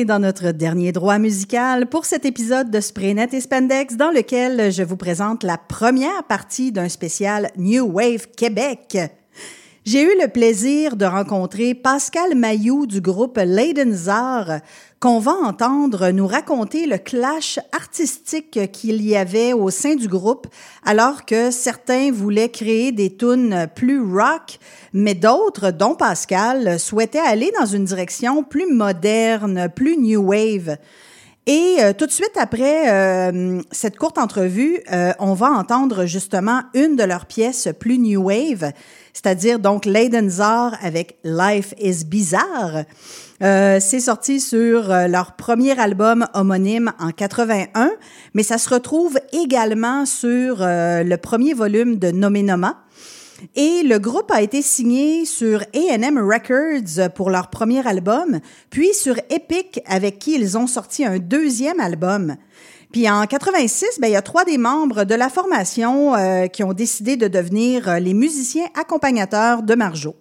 Dans notre dernier droit musical pour cet épisode de Spraynet et Spandex dans lequel je vous présente la première partie d'un spécial New Wave Québec. J'ai eu le plaisir de rencontrer Pascal Mayou du groupe Leidenzar, qu'on va entendre nous raconter le clash artistique qu'il y avait au sein du groupe, alors que certains voulaient créer des tunes plus rock, mais d'autres, dont Pascal, souhaitaient aller dans une direction plus moderne, plus new wave. Et euh, tout de suite après euh, cette courte entrevue, euh, on va entendre justement une de leurs pièces plus new wave, c'est-à-dire donc Leidenzar avec Life is Bizarre. Euh, c'est sorti sur euh, leur premier album homonyme en 81, mais ça se retrouve également sur euh, le premier volume de Nomenoma. Et le groupe a été signé sur A&M Records pour leur premier album, puis sur Epic avec qui ils ont sorti un deuxième album. Puis en 86, ben, il y a trois des membres de la formation euh, qui ont décidé de devenir euh, les musiciens accompagnateurs de Marjo.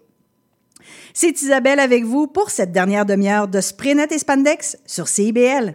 C'est Isabelle avec vous pour cette dernière demi-heure de Sprinet et Spandex sur CIBL.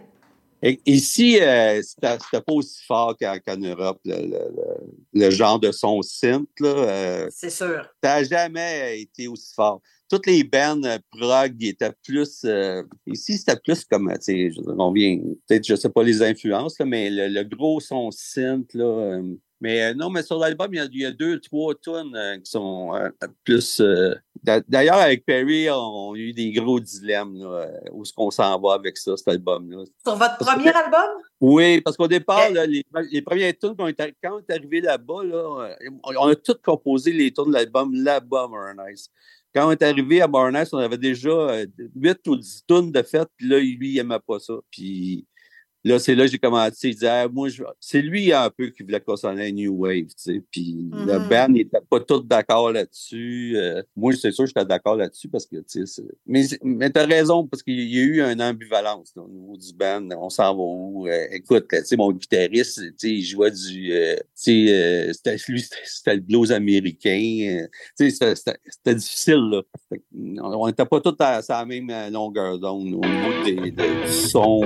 Et- Ici, euh, c'était pas aussi fort qu'en Europe, le, le- le- le genre de son synth. euh, C'est sûr. ça n'a jamais été aussi fort. Toutes les bands euh, prog étaient plus. euh, ici, c'était plus comme. dire, On vient. Peut-être, je sais pas les influences, là, mais le, le gros son synth, là. euh, mais euh, non, mais sur l'album, il y a- il y, a deux, trois tunes euh, qui sont euh, plus. euh, d'a- D'ailleurs, avec Perry, on, a eu des gros dilemmes. Là, euh, où est-ce qu'on s'en va avec ça, cet album-là? Sur votre premier album? Oui, parce qu'au départ, là, les, les premières tunes, quand on est, quand on est arrivé là-bas, là, euh, on, on a toutes composé les tunes de l'album là-bas, Modern Ice. Quand on est arrivé à Ice, on avait déjà euh, 8 ou 10 tunes de fait, puis là, lui, il n'aimait pas ça. Puis là, c'est là que j'ai commencé. Il disait, Ah, moi, je... c'est lui un peu qui voulait qu'on s'en aille New Wave, tu sais. Puis le Mhm. band n'était pas tous d'accord là-dessus. Euh, moi, c'est sûr que j'étais d'accord là-dessus parce que, tu sais, mais, mais t'as raison, parce qu'il y a eu une ambivalence là, au niveau du band. On s'en va où? Euh, écoute, tu sais, mon guitariste, tu sais, il jouait du, euh, tu sais, euh, c'était, lui, c'était- le blues américain. euh, tu sais, c'était, c'était- c'était difficile, là. On n'était pas tous à, à la même longueur d'onde au niveau des, des- du son.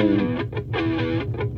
thank you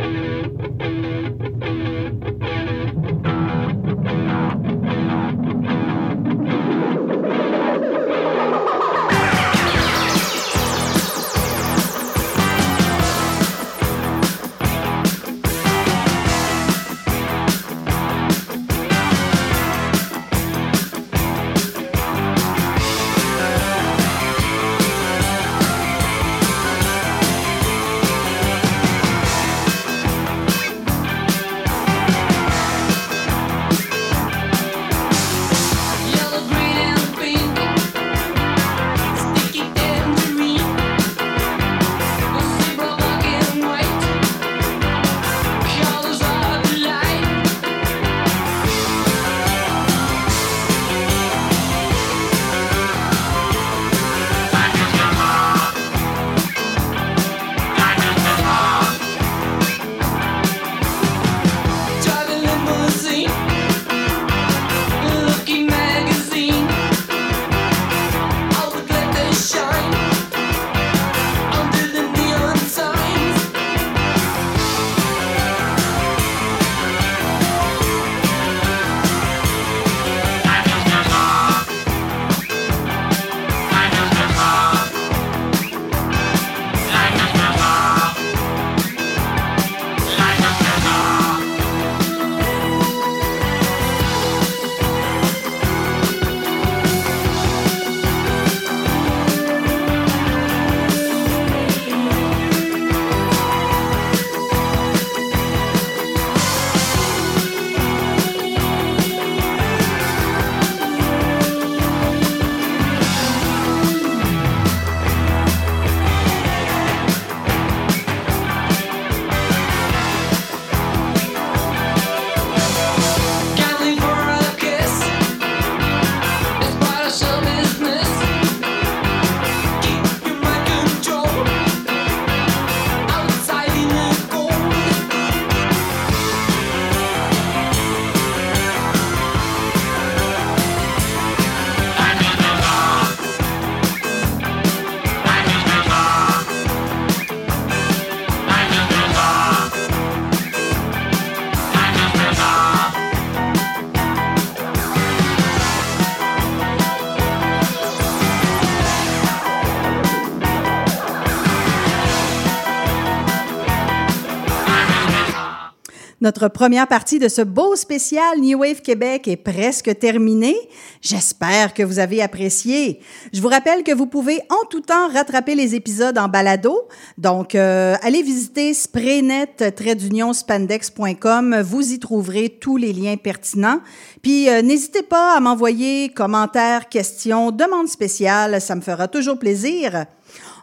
Notre première partie de ce beau spécial New Wave Québec est presque terminée. J'espère que vous avez apprécié. Je vous rappelle que vous pouvez en tout temps rattraper les épisodes en balado. Donc, euh, allez visiter spraynet-spandex.com. Vous y trouverez tous les liens pertinents. Puis, euh, n'hésitez pas à m'envoyer commentaires, questions, demandes spéciales. Ça me fera toujours plaisir.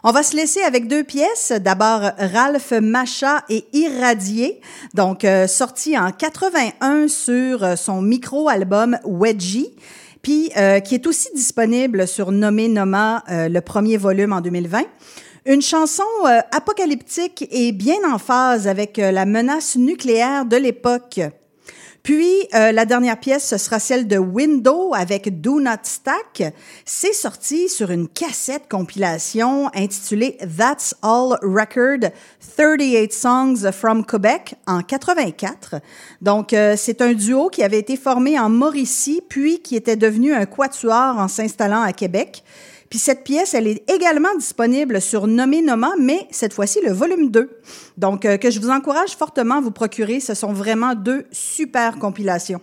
On va se laisser avec deux pièces. D'abord, Ralph Macha et Irradié, donc euh, sorti en 81 sur euh, son micro-album Wedgie, puis euh, qui est aussi disponible sur Nommé Noma, euh, le premier volume en 2020. Une chanson euh, apocalyptique et bien en phase avec la menace nucléaire de l'époque. Puis, euh, la dernière pièce, ce sera celle de Window avec Do Not Stack. C'est sorti sur une cassette compilation intitulée That's All Record 38 Songs from Quebec en 84. Donc, euh, c'est un duo qui avait été formé en Mauricie, puis qui était devenu un quatuor en s'installant à Québec. Cette pièce, elle est également disponible sur Nommé Noma, mais cette fois-ci le volume 2. Donc, euh, que je vous encourage fortement à vous procurer. Ce sont vraiment deux super compilations.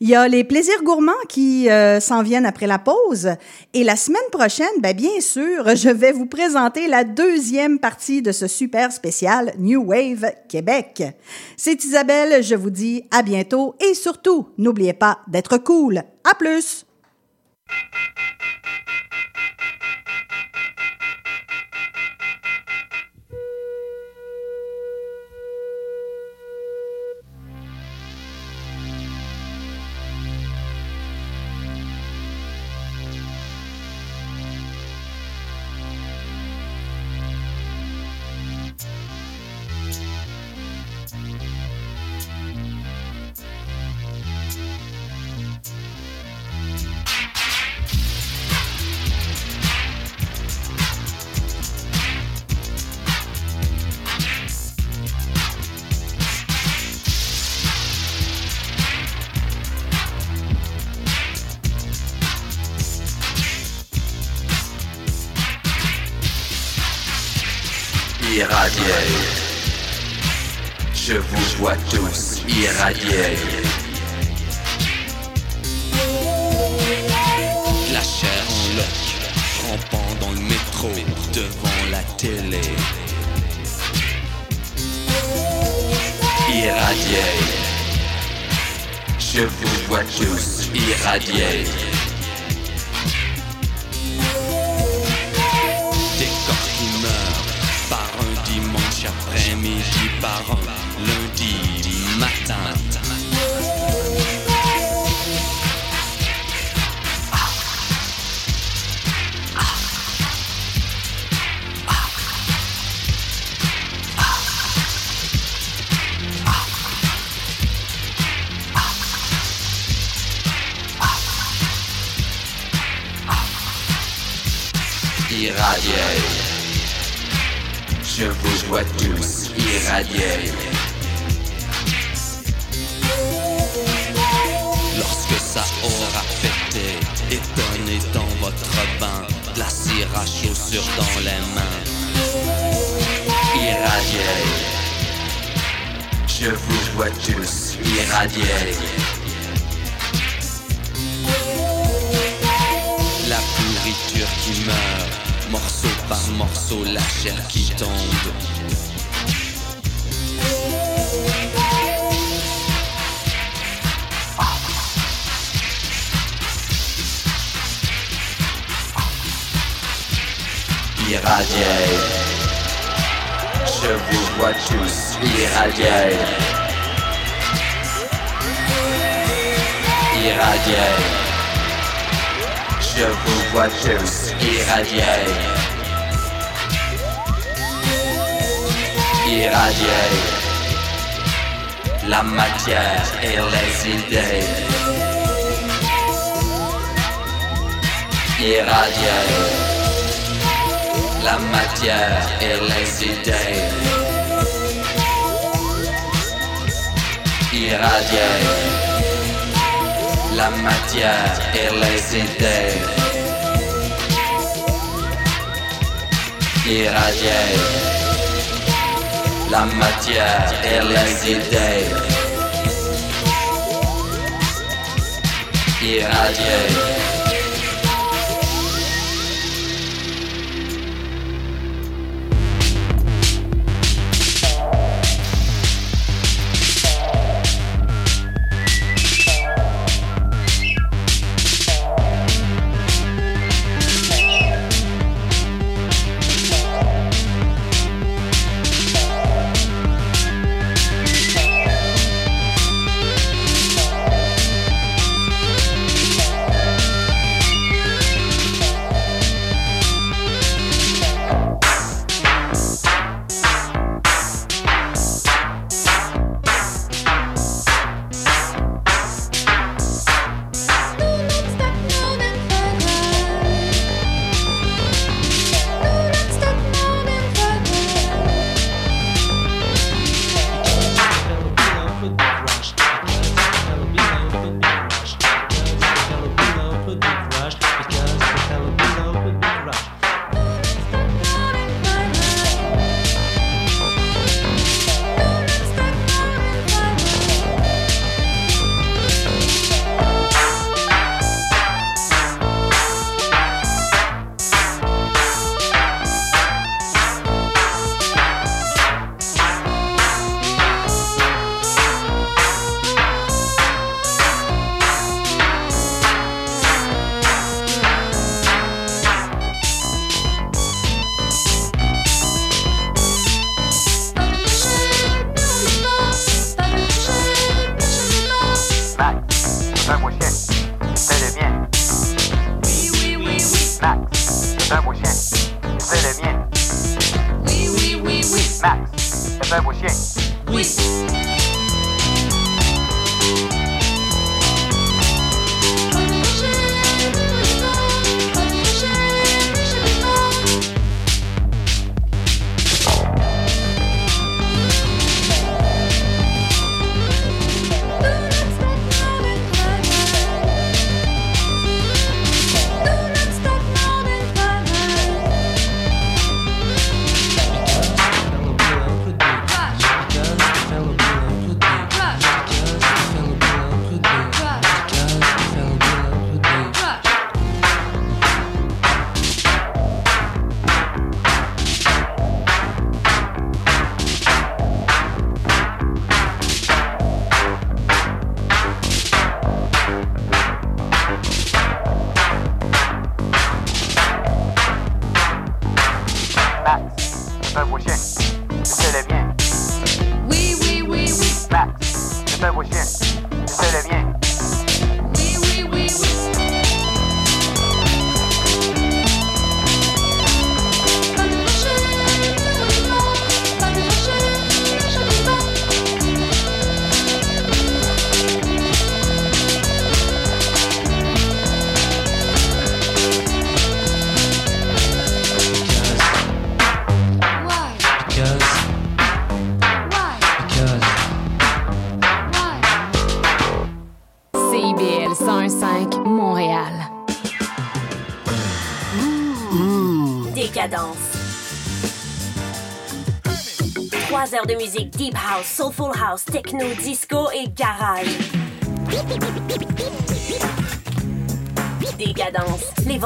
Il y a les plaisirs gourmands qui euh, s'en viennent après la pause. Et la semaine prochaine, ben, bien sûr, je vais vous présenter la deuxième partie de ce super spécial New Wave Québec. C'est Isabelle, je vous dis à bientôt et surtout, n'oubliez pas d'être cool. À plus! Par morceau, la chair qui tombe. Irradié. Je vous vois tous irradiés. Irradié. Je vous vois tous irradiés. Irradié. La matière et les idées. Irradié. La matière et les idées. Irradié. La matière et les idées. Irradié. La matière et les idées irradiées.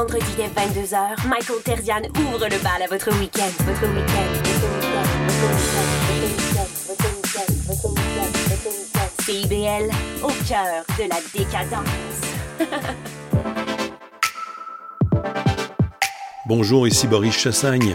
Vendredis dès 22h, Michael Terzian ouvre le bal à. Votre week-end. Votre week-end. CIBL, au cœur de la décadence. Bonjour, ici Boris Chassagne.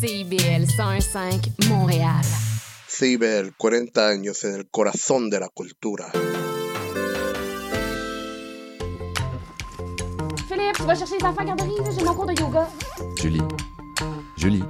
CIBL 101.5 Montréal. CIBEL, 40 años en el corazón de la cultura. Philippe, tu vas chercher les enfants à garderie, j'ai mon cours de yoga. Julie. Julie.